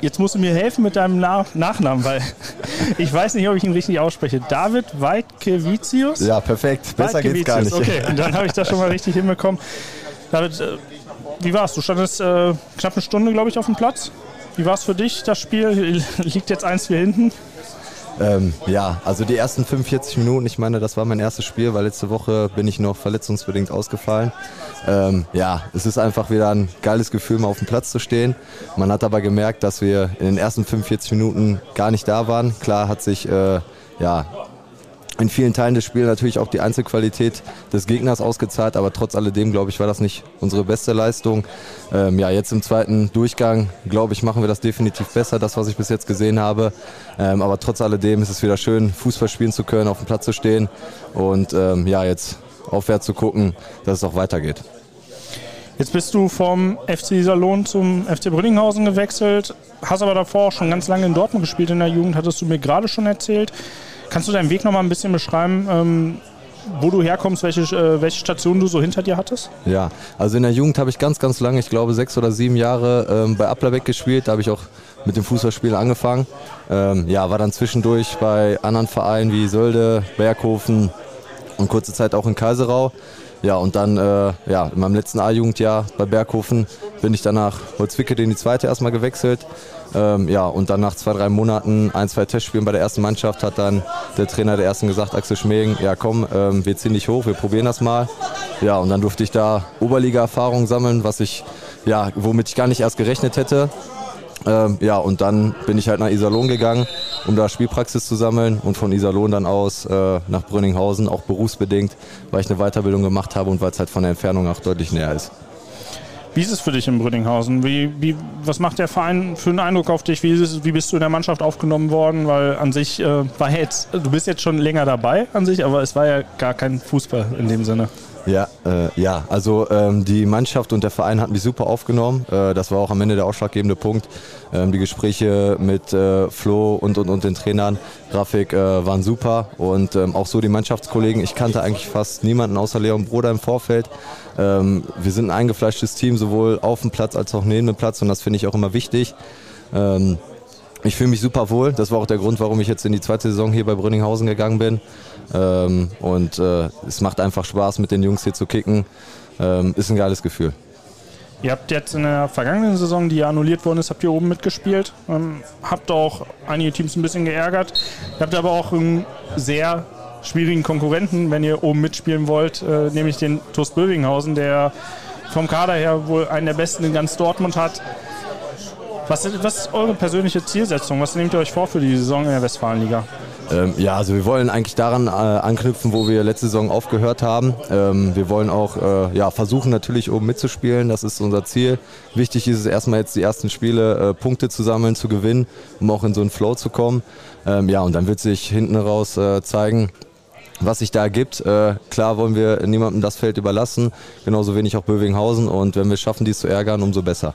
Jetzt musst du mir helfen mit deinem Na Nachnamen, weil ich weiß nicht, ob ich ihn richtig ausspreche. David Weidkevicius? Ja, perfekt. Besser geht's gar nicht. Okay, dann habe ich das schon mal richtig hinbekommen. David, äh, wie war's? Du standest äh, knapp eine Stunde, glaube ich, auf dem Platz. Wie war es für dich, das Spiel? Liegt jetzt 1-4 hinten? Ähm, ja, also die ersten 45 Minuten, ich meine, das war mein erstes Spiel, weil letzte Woche bin ich noch verletzungsbedingt ausgefallen. Ähm, ja, es ist einfach wieder ein geiles Gefühl, mal auf dem Platz zu stehen. Man hat aber gemerkt, dass wir in den ersten 45 Minuten gar nicht da waren. Klar hat sich äh, ja, in vielen Teilen des Spiels natürlich auch die Einzelqualität des Gegners ausgezahlt, aber trotz alledem, glaube ich, war das nicht unsere beste Leistung. Ähm, ja, jetzt im zweiten Durchgang, glaube ich, machen wir das definitiv besser, das, was ich bis jetzt gesehen habe. Ähm, aber trotz alledem ist es wieder schön, Fußball spielen zu können, auf dem Platz zu stehen und ähm, ja, jetzt aufwärts zu gucken, dass es auch weitergeht. Jetzt bist du vom FC Salon zum FC Brünninghausen gewechselt, hast aber davor schon ganz lange in Dortmund gespielt in der Jugend, hattest du mir gerade schon erzählt. Kannst du deinen Weg noch mal ein bisschen beschreiben, ähm, wo du herkommst, welche, äh, welche Station du so hinter dir hattest? Ja, also in der Jugend habe ich ganz, ganz lange, ich glaube sechs oder sieben Jahre ähm, bei Applerbeck gespielt. Da habe ich auch mit dem Fußballspielen angefangen. Ähm, ja, war dann zwischendurch bei anderen Vereinen wie Sölde, Berghofen und kurze Zeit auch in Kaiserau. Ja, und dann äh, ja, in meinem letzten A-Jugendjahr bei Berghofen bin ich dann nach Holzwickede in die zweite erstmal gewechselt. Ähm, ja, und dann nach zwei, drei Monaten, ein, zwei Testspielen bei der ersten Mannschaft, hat dann der Trainer der ersten gesagt, Axel Schmegen, ja komm, ähm, wir ziehen dich hoch, wir probieren das mal. Ja, und dann durfte ich da Oberliga-Erfahrung sammeln, was ich, ja, womit ich gar nicht erst gerechnet hätte. Ähm, ja, und dann bin ich halt nach Iserlohn gegangen, um da Spielpraxis zu sammeln und von Iserlohn dann aus äh, nach Brünninghausen, auch berufsbedingt, weil ich eine Weiterbildung gemacht habe und weil es halt von der Entfernung auch deutlich näher ist. Wie ist es für dich in Brünninghausen? Wie, wie, was macht der Verein für einen Eindruck auf dich? Wie, es, wie bist du in der Mannschaft aufgenommen worden? Weil an sich äh, war jetzt, du bist jetzt schon länger dabei an sich, aber es war ja gar kein Fußball in dem Sinne. Ja, äh, ja, also ähm, die Mannschaft und der Verein hat mich super aufgenommen. Äh, das war auch am Ende der ausschlaggebende Punkt. Ähm, die Gespräche mit äh, Flo und, und, und den Trainern, Grafik, äh, waren super. Und ähm, auch so die Mannschaftskollegen. Ich kannte eigentlich fast niemanden außer Leon Broder im Vorfeld. Ähm, wir sind ein eingefleischtes Team, sowohl auf dem Platz als auch neben dem Platz. Und das finde ich auch immer wichtig. Ähm, ich fühle mich super wohl. Das war auch der Grund, warum ich jetzt in die zweite Saison hier bei Brünninghausen gegangen bin. Ähm, und äh, es macht einfach Spaß, mit den Jungs hier zu kicken. Ähm, ist ein geiles Gefühl. Ihr habt jetzt in der vergangenen Saison, die ja annulliert worden ist, habt ihr oben mitgespielt. Ähm, habt auch einige Teams ein bisschen geärgert. Ihr habt aber auch einen sehr schwierigen Konkurrenten, wenn ihr oben mitspielen wollt, äh, nämlich den TuS Bövinghausen, der vom Kader her wohl einen der besten in ganz Dortmund hat. Was, was ist eure persönliche Zielsetzung? Was nehmt ihr euch vor für die Saison in der Westfalenliga? Ähm, ja, also wir wollen eigentlich daran äh, anknüpfen, wo wir letzte Saison aufgehört haben. Ähm, wir wollen auch äh, ja, versuchen natürlich oben mitzuspielen, das ist unser Ziel. Wichtig ist es erstmal jetzt die ersten Spiele äh, Punkte zu sammeln, zu gewinnen, um auch in so einen Flow zu kommen. Ähm, ja, und dann wird sich hinten raus äh, zeigen, was sich da ergibt. Äh, klar wollen wir niemandem das Feld überlassen, genauso wenig auch Bövinghausen und wenn wir es schaffen, dies zu ärgern, umso besser.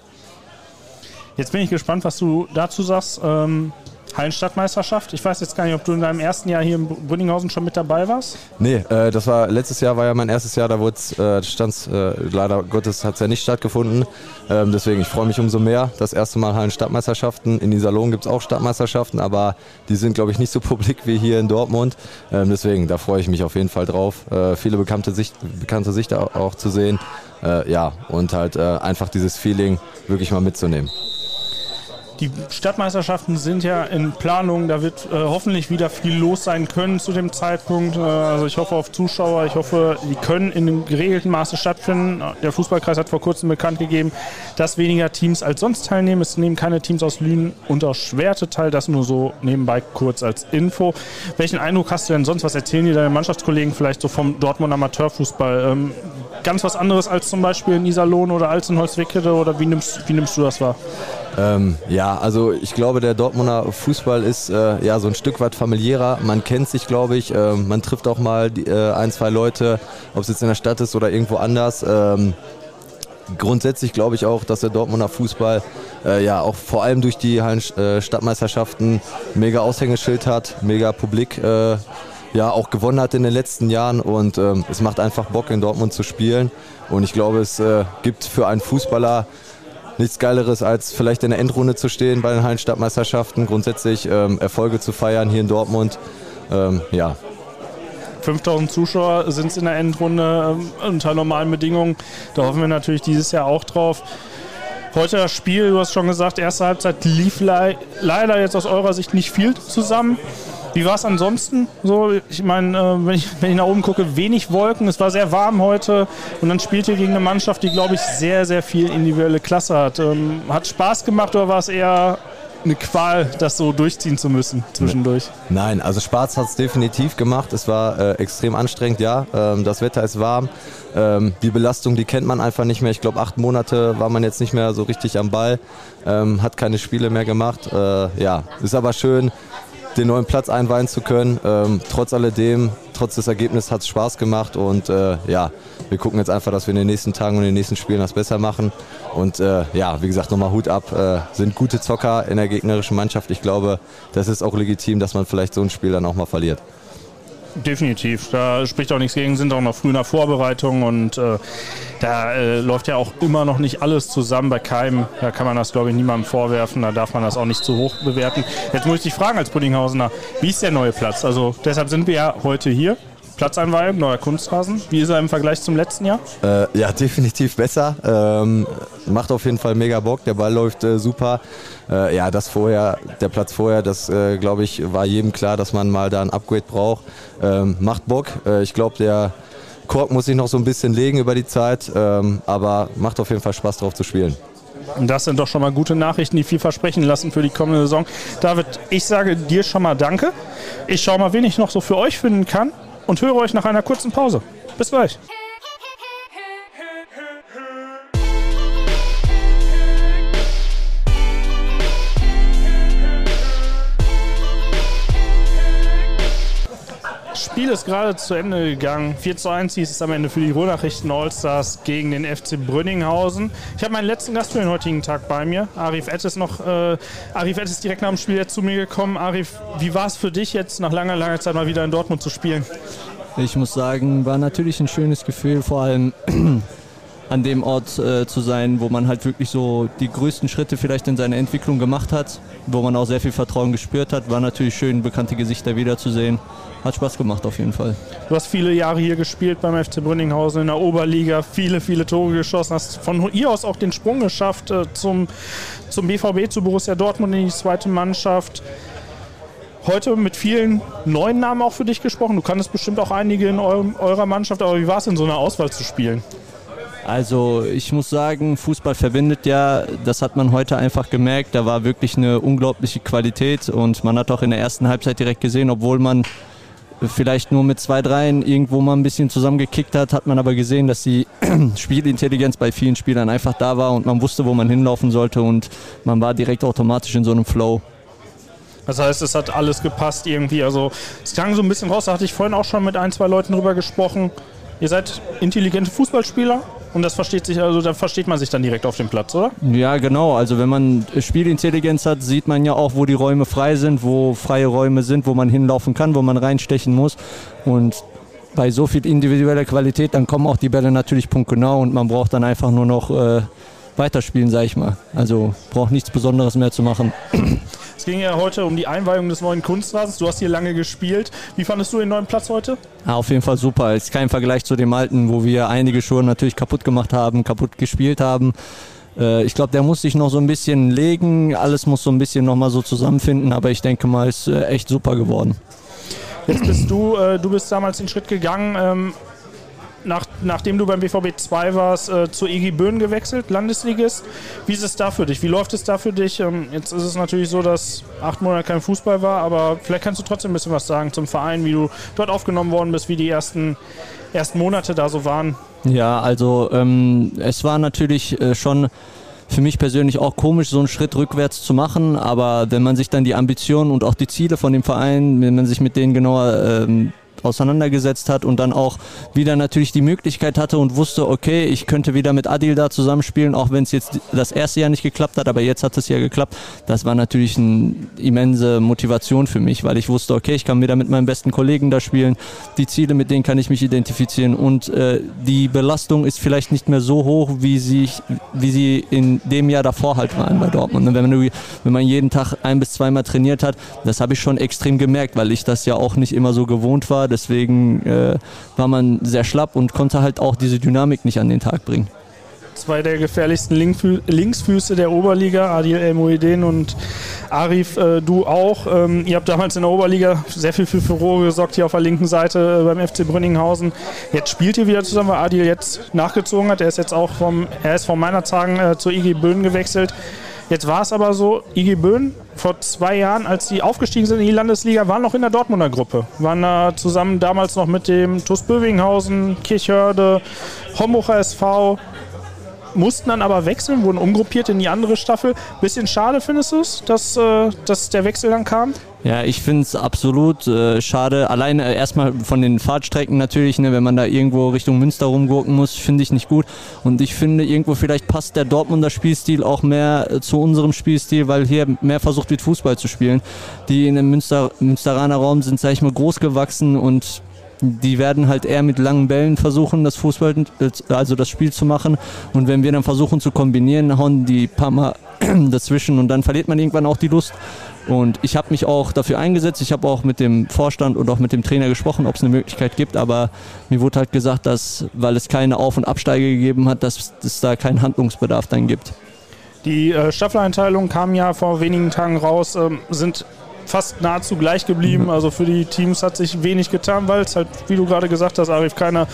Jetzt bin ich gespannt, was du dazu sagst. Ähm, Hallenstadtmeisterschaft. Ich weiß jetzt gar nicht, ob du in deinem ersten Jahr hier in Brünninghausen schon mit dabei warst. Nee, äh, das war letztes Jahr war ja mein erstes Jahr, da wurde äh, stand's, äh, leider Gottes hat es ja nicht stattgefunden. Ähm, deswegen, ich freue mich umso mehr. Das erste Mal Hallenstadtmeisterschaften. In Iserlohn gibt es auch Stadtmeisterschaften, aber die sind, glaube ich, nicht so publik wie hier in Dortmund. Ähm, deswegen, da freue ich mich auf jeden Fall drauf. Äh, viele bekannte, Sicht, bekannte Sichter auch zu sehen. Äh, ja, und halt äh, einfach dieses Feeling wirklich mal mitzunehmen. Die Stadtmeisterschaften sind ja in Planung. Da wird äh, hoffentlich wieder viel los sein können zu dem Zeitpunkt. Äh, also ich hoffe auf Zuschauer. Ich hoffe, die können in einem geregelten Maße stattfinden. Der Fußballkreis hat vor kurzem bekannt gegeben, dass weniger Teams als sonst teilnehmen. Es nehmen keine Teams aus Lünen und aus Schwerte teil. Das nur so nebenbei kurz als Info. Welchen Eindruck hast du denn sonst? Was erzählen dir deine Mannschaftskollegen vielleicht so vom Dortmund Amateurfußball? Ähm, ganz was anderes als zum Beispiel in Iserlohn oder als in Holzwickede oder wie nimmst, wie nimmst du das wahr? Ähm, ja, also ich glaube, der Dortmunder Fußball ist äh, ja so ein Stück weit familiärer. Man kennt sich, glaube ich. Äh, man trifft auch mal die, äh, ein, zwei Leute, ob es jetzt in der Stadt ist oder irgendwo anders. Ähm, grundsätzlich glaube ich auch, dass der Dortmunder Fußball äh, ja auch vor allem durch die Hallen, äh, Stadtmeisterschaften mega Aushängeschild hat, mega Publik äh, ja auch gewonnen hat in den letzten Jahren und ähm, es macht einfach Bock in Dortmund zu spielen und ich glaube es äh, gibt für einen Fußballer nichts Geileres, als vielleicht in der Endrunde zu stehen bei den Hallenstadtmeisterschaften, grundsätzlich ähm, Erfolge zu feiern hier in Dortmund. Ähm, ja. 5000 Zuschauer sind es in der Endrunde ähm, unter normalen Bedingungen. Da hoffen wir natürlich dieses Jahr auch drauf. Heute das Spiel, du hast schon gesagt, erste Halbzeit lief le leider jetzt aus eurer Sicht nicht viel zusammen. Wie war es ansonsten? So, ich meine, äh, wenn, ich, wenn ich nach oben gucke, wenig Wolken. Es war sehr warm heute und dann spielt ihr gegen eine Mannschaft, die, glaube ich, sehr, sehr viel individuelle Klasse hat. Ähm, hat Spaß gemacht oder war es eher eine Qual, das so durchziehen zu müssen zwischendurch? Nein, also Spaß hat es definitiv gemacht. Es war äh, extrem anstrengend, ja. Ähm, das Wetter ist warm. Ähm, die Belastung, die kennt man einfach nicht mehr. Ich glaube, acht Monate war man jetzt nicht mehr so richtig am Ball, ähm, hat keine Spiele mehr gemacht. Äh, ja, ist aber schön, den neuen Platz einweihen zu können. Ähm, trotz alledem, trotz des Ergebnisses hat es Spaß gemacht und äh, ja, wir gucken jetzt einfach, dass wir in den nächsten Tagen und in den nächsten Spielen das besser machen. Und äh, ja, wie gesagt, nochmal Hut ab, äh, sind gute Zocker in der gegnerischen Mannschaft. Ich glaube, das ist auch legitim, dass man vielleicht so ein Spiel dann auch mal verliert. Definitiv. Da spricht auch nichts gegen, sind auch noch früh in der Vorbereitung und äh, da äh, läuft ja auch immer noch nicht alles zusammen bei Keim. Da kann man das, glaube ich, niemandem vorwerfen. Da darf man das auch nicht zu hoch bewerten. Jetzt muss ich dich fragen als Puddinghausener, wie ist der neue Platz? Also deshalb sind wir ja heute hier. Platzeinweihung, neuer Kunstrasen. Wie ist er im Vergleich zum letzten Jahr? Äh, ja, definitiv besser. Ähm, macht auf jeden Fall mega Bock. Der Ball läuft äh, super. Äh, ja, das vorher, der Platz vorher, das äh, glaube ich, war jedem klar, dass man mal da ein Upgrade braucht. Ähm, macht Bock. Äh, ich glaube, der Kork muss sich noch so ein bisschen legen über die Zeit, ähm, aber macht auf jeden Fall Spaß drauf zu spielen. Und das sind doch schon mal gute Nachrichten, die viel versprechen lassen für die kommende Saison. David, ich sage dir schon mal Danke. Ich schaue mal, wen ich noch so für euch finden kann und höre euch nach einer kurzen Pause. Bis gleich. Ist gerade zu Ende gegangen. 4 zu 1 hieß es am Ende für die Ruhrnachrichten Allstars gegen den FC Brünninghausen. Ich habe meinen letzten Gast für den heutigen Tag bei mir. Arif Ed ist noch, äh, Arif Ed ist direkt nach dem Spiel jetzt zu mir gekommen. Arif, wie war es für dich jetzt nach langer, langer Zeit mal wieder in Dortmund zu spielen? Ich muss sagen, war natürlich ein schönes Gefühl, vor allem an dem Ort äh, zu sein, wo man halt wirklich so die größten Schritte vielleicht in seiner Entwicklung gemacht hat, wo man auch sehr viel Vertrauen gespürt hat. War natürlich schön, bekannte Gesichter wiederzusehen. Hat Spaß gemacht auf jeden Fall. Du hast viele Jahre hier gespielt beim FC Brünninghausen in der Oberliga, viele, viele Tore geschossen, hast von hier aus auch den Sprung geschafft äh, zum, zum BVB, zu Borussia Dortmund in die zweite Mannschaft heute mit vielen neuen Namen auch für dich gesprochen. Du kannst bestimmt auch einige in eurem, eurer Mannschaft, aber wie war es in so einer Auswahl zu spielen? Also ich muss sagen, Fußball verbindet ja, das hat man heute einfach gemerkt. Da war wirklich eine unglaubliche Qualität und man hat auch in der ersten Halbzeit direkt gesehen, obwohl man vielleicht nur mit zwei, dreien irgendwo mal ein bisschen zusammengekickt hat, hat man aber gesehen, dass die Spielintelligenz bei vielen Spielern einfach da war und man wusste, wo man hinlaufen sollte und man war direkt automatisch in so einem Flow. Das heißt, es hat alles gepasst irgendwie. Also es klang so ein bisschen raus, da hatte ich vorhin auch schon mit ein, zwei Leuten drüber gesprochen. Ihr seid intelligente Fußballspieler, und das versteht sich, also da versteht man sich dann direkt auf dem Platz, oder? Ja, genau. Also wenn man Spielintelligenz hat, sieht man ja auch, wo die Räume frei sind, wo freie Räume sind, wo man hinlaufen kann, wo man reinstechen muss. Und bei so viel individueller Qualität, dann kommen auch die Bälle natürlich punktgenau und man braucht dann einfach nur noch äh, weiterspielen, sag ich mal. Also braucht nichts Besonderes mehr zu machen. Es ging ja heute um die Einweihung des neuen Kunstrasens. Du hast hier lange gespielt. Wie fandest du den neuen Platz heute? Ja, auf jeden Fall super. Es ist kein Vergleich zu dem alten, wo wir einige Schuhe natürlich kaputt gemacht haben, kaputt gespielt haben. Äh, ich glaube, der muss sich noch so ein bisschen legen. Alles muss so ein bisschen nochmal so zusammenfinden. Aber ich denke mal, ist äh, echt super geworden. Jetzt bist du, äh, du bist damals den Schritt gegangen. Ähm, nach, nachdem du beim BVB 2 warst, äh, zur EG Böen gewechselt, Landesligist. Wie ist es da für dich? Wie läuft es da für dich? Ähm, jetzt ist es natürlich so, dass acht Monate kein Fußball war, aber vielleicht kannst du trotzdem ein bisschen was sagen zum Verein, wie du dort aufgenommen worden bist, wie die ersten, ersten Monate da so waren. Ja, also ähm, es war natürlich äh, schon für mich persönlich auch komisch, so einen Schritt rückwärts zu machen. Aber wenn man sich dann die Ambitionen und auch die Ziele von dem Verein, wenn man sich mit denen genauer ähm, auseinandergesetzt hat und dann auch wieder natürlich die Möglichkeit hatte und wusste, okay, ich könnte wieder mit Adil da zusammenspielen, auch wenn es jetzt das erste Jahr nicht geklappt hat, aber jetzt hat es ja geklappt. Das war natürlich eine immense Motivation für mich, weil ich wusste, okay, ich kann wieder mit meinem besten Kollegen da spielen, die Ziele, mit denen kann ich mich identifizieren und äh, die Belastung ist vielleicht nicht mehr so hoch, wie sie, wie sie in dem Jahr davor halt waren bei Dortmund. Und wenn man, wenn man jeden Tag ein bis zweimal trainiert hat, das habe ich schon extrem gemerkt, weil ich das ja auch nicht immer so gewohnt war Deswegen äh, war man sehr schlapp und konnte halt auch diese Dynamik nicht an den Tag bringen. Zwei der gefährlichsten Linkfü Linksfüße der Oberliga, Adil El Muhedin und Arif, äh, du auch. Ähm, ihr habt damals in der Oberliga sehr viel für Furore gesorgt hier auf der linken Seite äh, beim FC Brünninghausen. Jetzt spielt ihr wieder zusammen, weil Adil jetzt nachgezogen hat. Er ist jetzt auch vom, er ist von meiner Tagen äh, zur IG Böen gewechselt. Jetzt war es aber so, IG Böen vor zwei Jahren, als die aufgestiegen sind in die Landesliga, waren noch in der Dortmunder Gruppe. Waren da zusammen damals noch mit dem TuS Bövinghausen, Kirchhörde, Hombucher SV, mussten dann aber wechseln, wurden umgruppiert in die andere Staffel. Bisschen schade findest du es, dass, äh, dass der Wechsel dann kam? Ja, ich finde es absolut äh, schade. Alleine äh, erstmal von den Fahrtstrecken natürlich, ne, wenn man da irgendwo Richtung Münster rumgurken muss, finde ich nicht gut. Und ich finde irgendwo vielleicht passt der Dortmunder Spielstil auch mehr äh, zu unserem Spielstil, weil hier mehr versucht wird, Fußball zu spielen. Die in dem Münster, Münsteraner Raum sind, sag ich mal, groß gewachsen und die werden halt eher mit langen Bällen versuchen, das Fußball, also das Spiel zu machen. Und wenn wir dann versuchen zu kombinieren, hauen die paar Mal dazwischen und dann verliert man irgendwann auch die Lust. Und ich habe mich auch dafür eingesetzt. Ich habe auch mit dem Vorstand und auch mit dem Trainer gesprochen, ob es eine Möglichkeit gibt. Aber mir wurde halt gesagt, dass, weil es keine Auf- und Absteige gegeben hat, dass es da keinen Handlungsbedarf dann gibt. Die äh, Staffeleinteilung kam ja vor wenigen Tagen raus, ähm, sind fast nahezu gleich geblieben. Also für die Teams hat sich wenig getan, weil es halt, wie du gerade gesagt hast, Arif, keine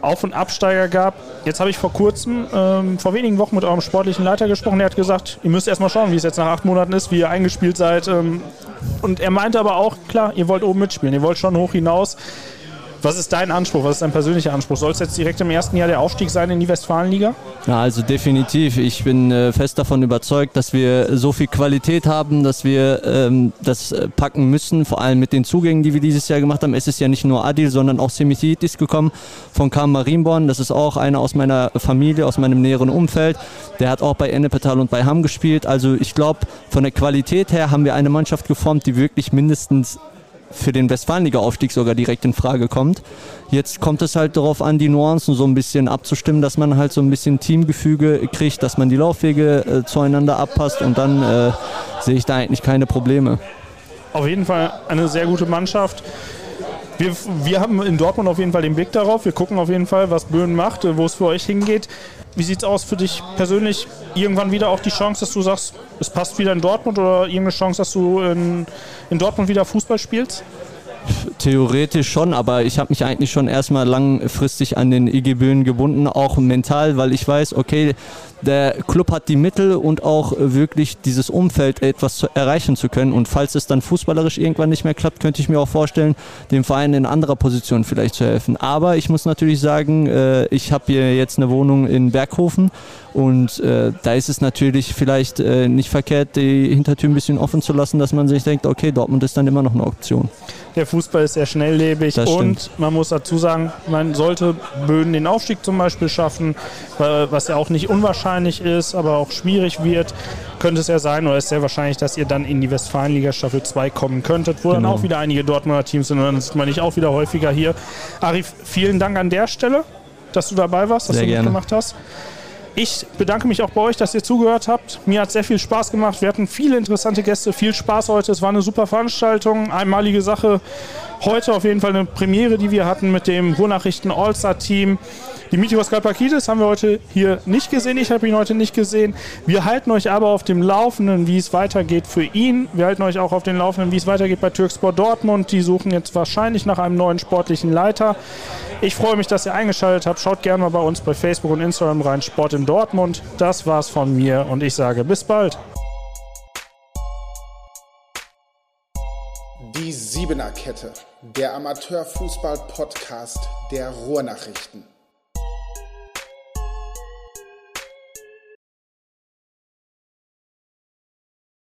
Auf- und Absteiger gab. Jetzt habe ich vor kurzem, ähm, vor wenigen Wochen mit eurem sportlichen Leiter gesprochen. Der hat gesagt, ihr müsst erstmal schauen, wie es jetzt nach acht Monaten ist, wie ihr eingespielt seid. Ähm, und er meinte aber auch, klar, ihr wollt oben mitspielen, ihr wollt schon hoch hinaus. Was ist dein Anspruch? Was ist dein persönlicher Anspruch? Soll es jetzt direkt im ersten Jahr der Aufstieg sein in die Westfalenliga? Ja, also definitiv. Ich bin äh, fest davon überzeugt, dass wir so viel Qualität haben, dass wir ähm, das äh, packen müssen. Vor allem mit den Zugängen, die wir dieses Jahr gemacht haben. Es ist ja nicht nur Adil, sondern auch Semititis gekommen von Kam Marienborn. Das ist auch einer aus meiner Familie, aus meinem näheren Umfeld. Der hat auch bei Ennepetal und bei Hamm gespielt. Also ich glaube, von der Qualität her haben wir eine Mannschaft geformt, die wirklich mindestens für den Westfalenliga-Aufstieg sogar direkt in Frage kommt. Jetzt kommt es halt darauf an, die Nuancen so ein bisschen abzustimmen, dass man halt so ein bisschen Teamgefüge kriegt, dass man die Laufwege äh, zueinander abpasst und dann äh, sehe ich da eigentlich keine Probleme. Auf jeden Fall eine sehr gute Mannschaft. Wir, wir haben in Dortmund auf jeden Fall den Blick darauf. Wir gucken auf jeden Fall, was Böen macht, wo es für euch hingeht. Wie sieht es aus für dich persönlich? Irgendwann wieder auch die Chance, dass du sagst, es passt wieder in Dortmund oder irgendeine Chance, dass du in, in Dortmund wieder Fußball spielst? Theoretisch schon, aber ich habe mich eigentlich schon erstmal langfristig an den IG Böen gebunden, auch mental, weil ich weiß, okay, der Club hat die Mittel und auch wirklich dieses Umfeld etwas zu erreichen zu können. Und falls es dann fußballerisch irgendwann nicht mehr klappt, könnte ich mir auch vorstellen, dem Verein in anderer Position vielleicht zu helfen. Aber ich muss natürlich sagen, äh, ich habe hier jetzt eine Wohnung in Berghofen Und äh, da ist es natürlich vielleicht äh, nicht verkehrt, die Hintertür ein bisschen offen zu lassen, dass man sich denkt, okay, Dortmund ist dann immer noch eine Option. Der Fußball ist sehr schnelllebig Das und stimmt. man muss dazu sagen, man sollte Böden den Aufstieg zum Beispiel schaffen, wa- was ja auch nicht unwahrscheinlich ist, aber auch schwierig wird, könnte es ja sein oder ist sehr wahrscheinlich, dass ihr dann in die Westfalenliga Staffel 2 kommen könntet, wo dann Genau. auch wieder einige Dortmunder Teams sind und dann sieht man dich auch wieder häufiger hier. Arif, vielen Dank an der Stelle, dass du dabei warst, dass Sehr du gerne. mitgemacht hast. Ich bedanke mich auch bei euch, dass ihr zugehört habt. Mir hat sehr viel Spaß gemacht. Wir hatten viele interessante Gäste, viel Spaß heute. Es war eine super Veranstaltung, einmalige Sache. Heute auf jeden Fall eine Premiere, die wir hatten mit dem Ruhrnachrichten All-Star-Team. Dimitrios Kalpakidis haben wir heute hier nicht gesehen. Ich habe ihn heute nicht gesehen. Wir halten euch aber auf dem Laufenden, wie es weitergeht für ihn. Wir halten euch auch auf dem Laufenden, wie es weitergeht bei Türkspor Dortmund. Die suchen jetzt wahrscheinlich nach einem neuen sportlichen Leiter. Ich freue mich, dass ihr eingeschaltet habt. Schaut gerne mal bei uns bei Facebook und Instagram rein. Sport in Dortmund. Das war's von mir und ich sage bis bald. Die Siebener Kette, der Amateurfußball-Podcast der Ruhrnachrichten.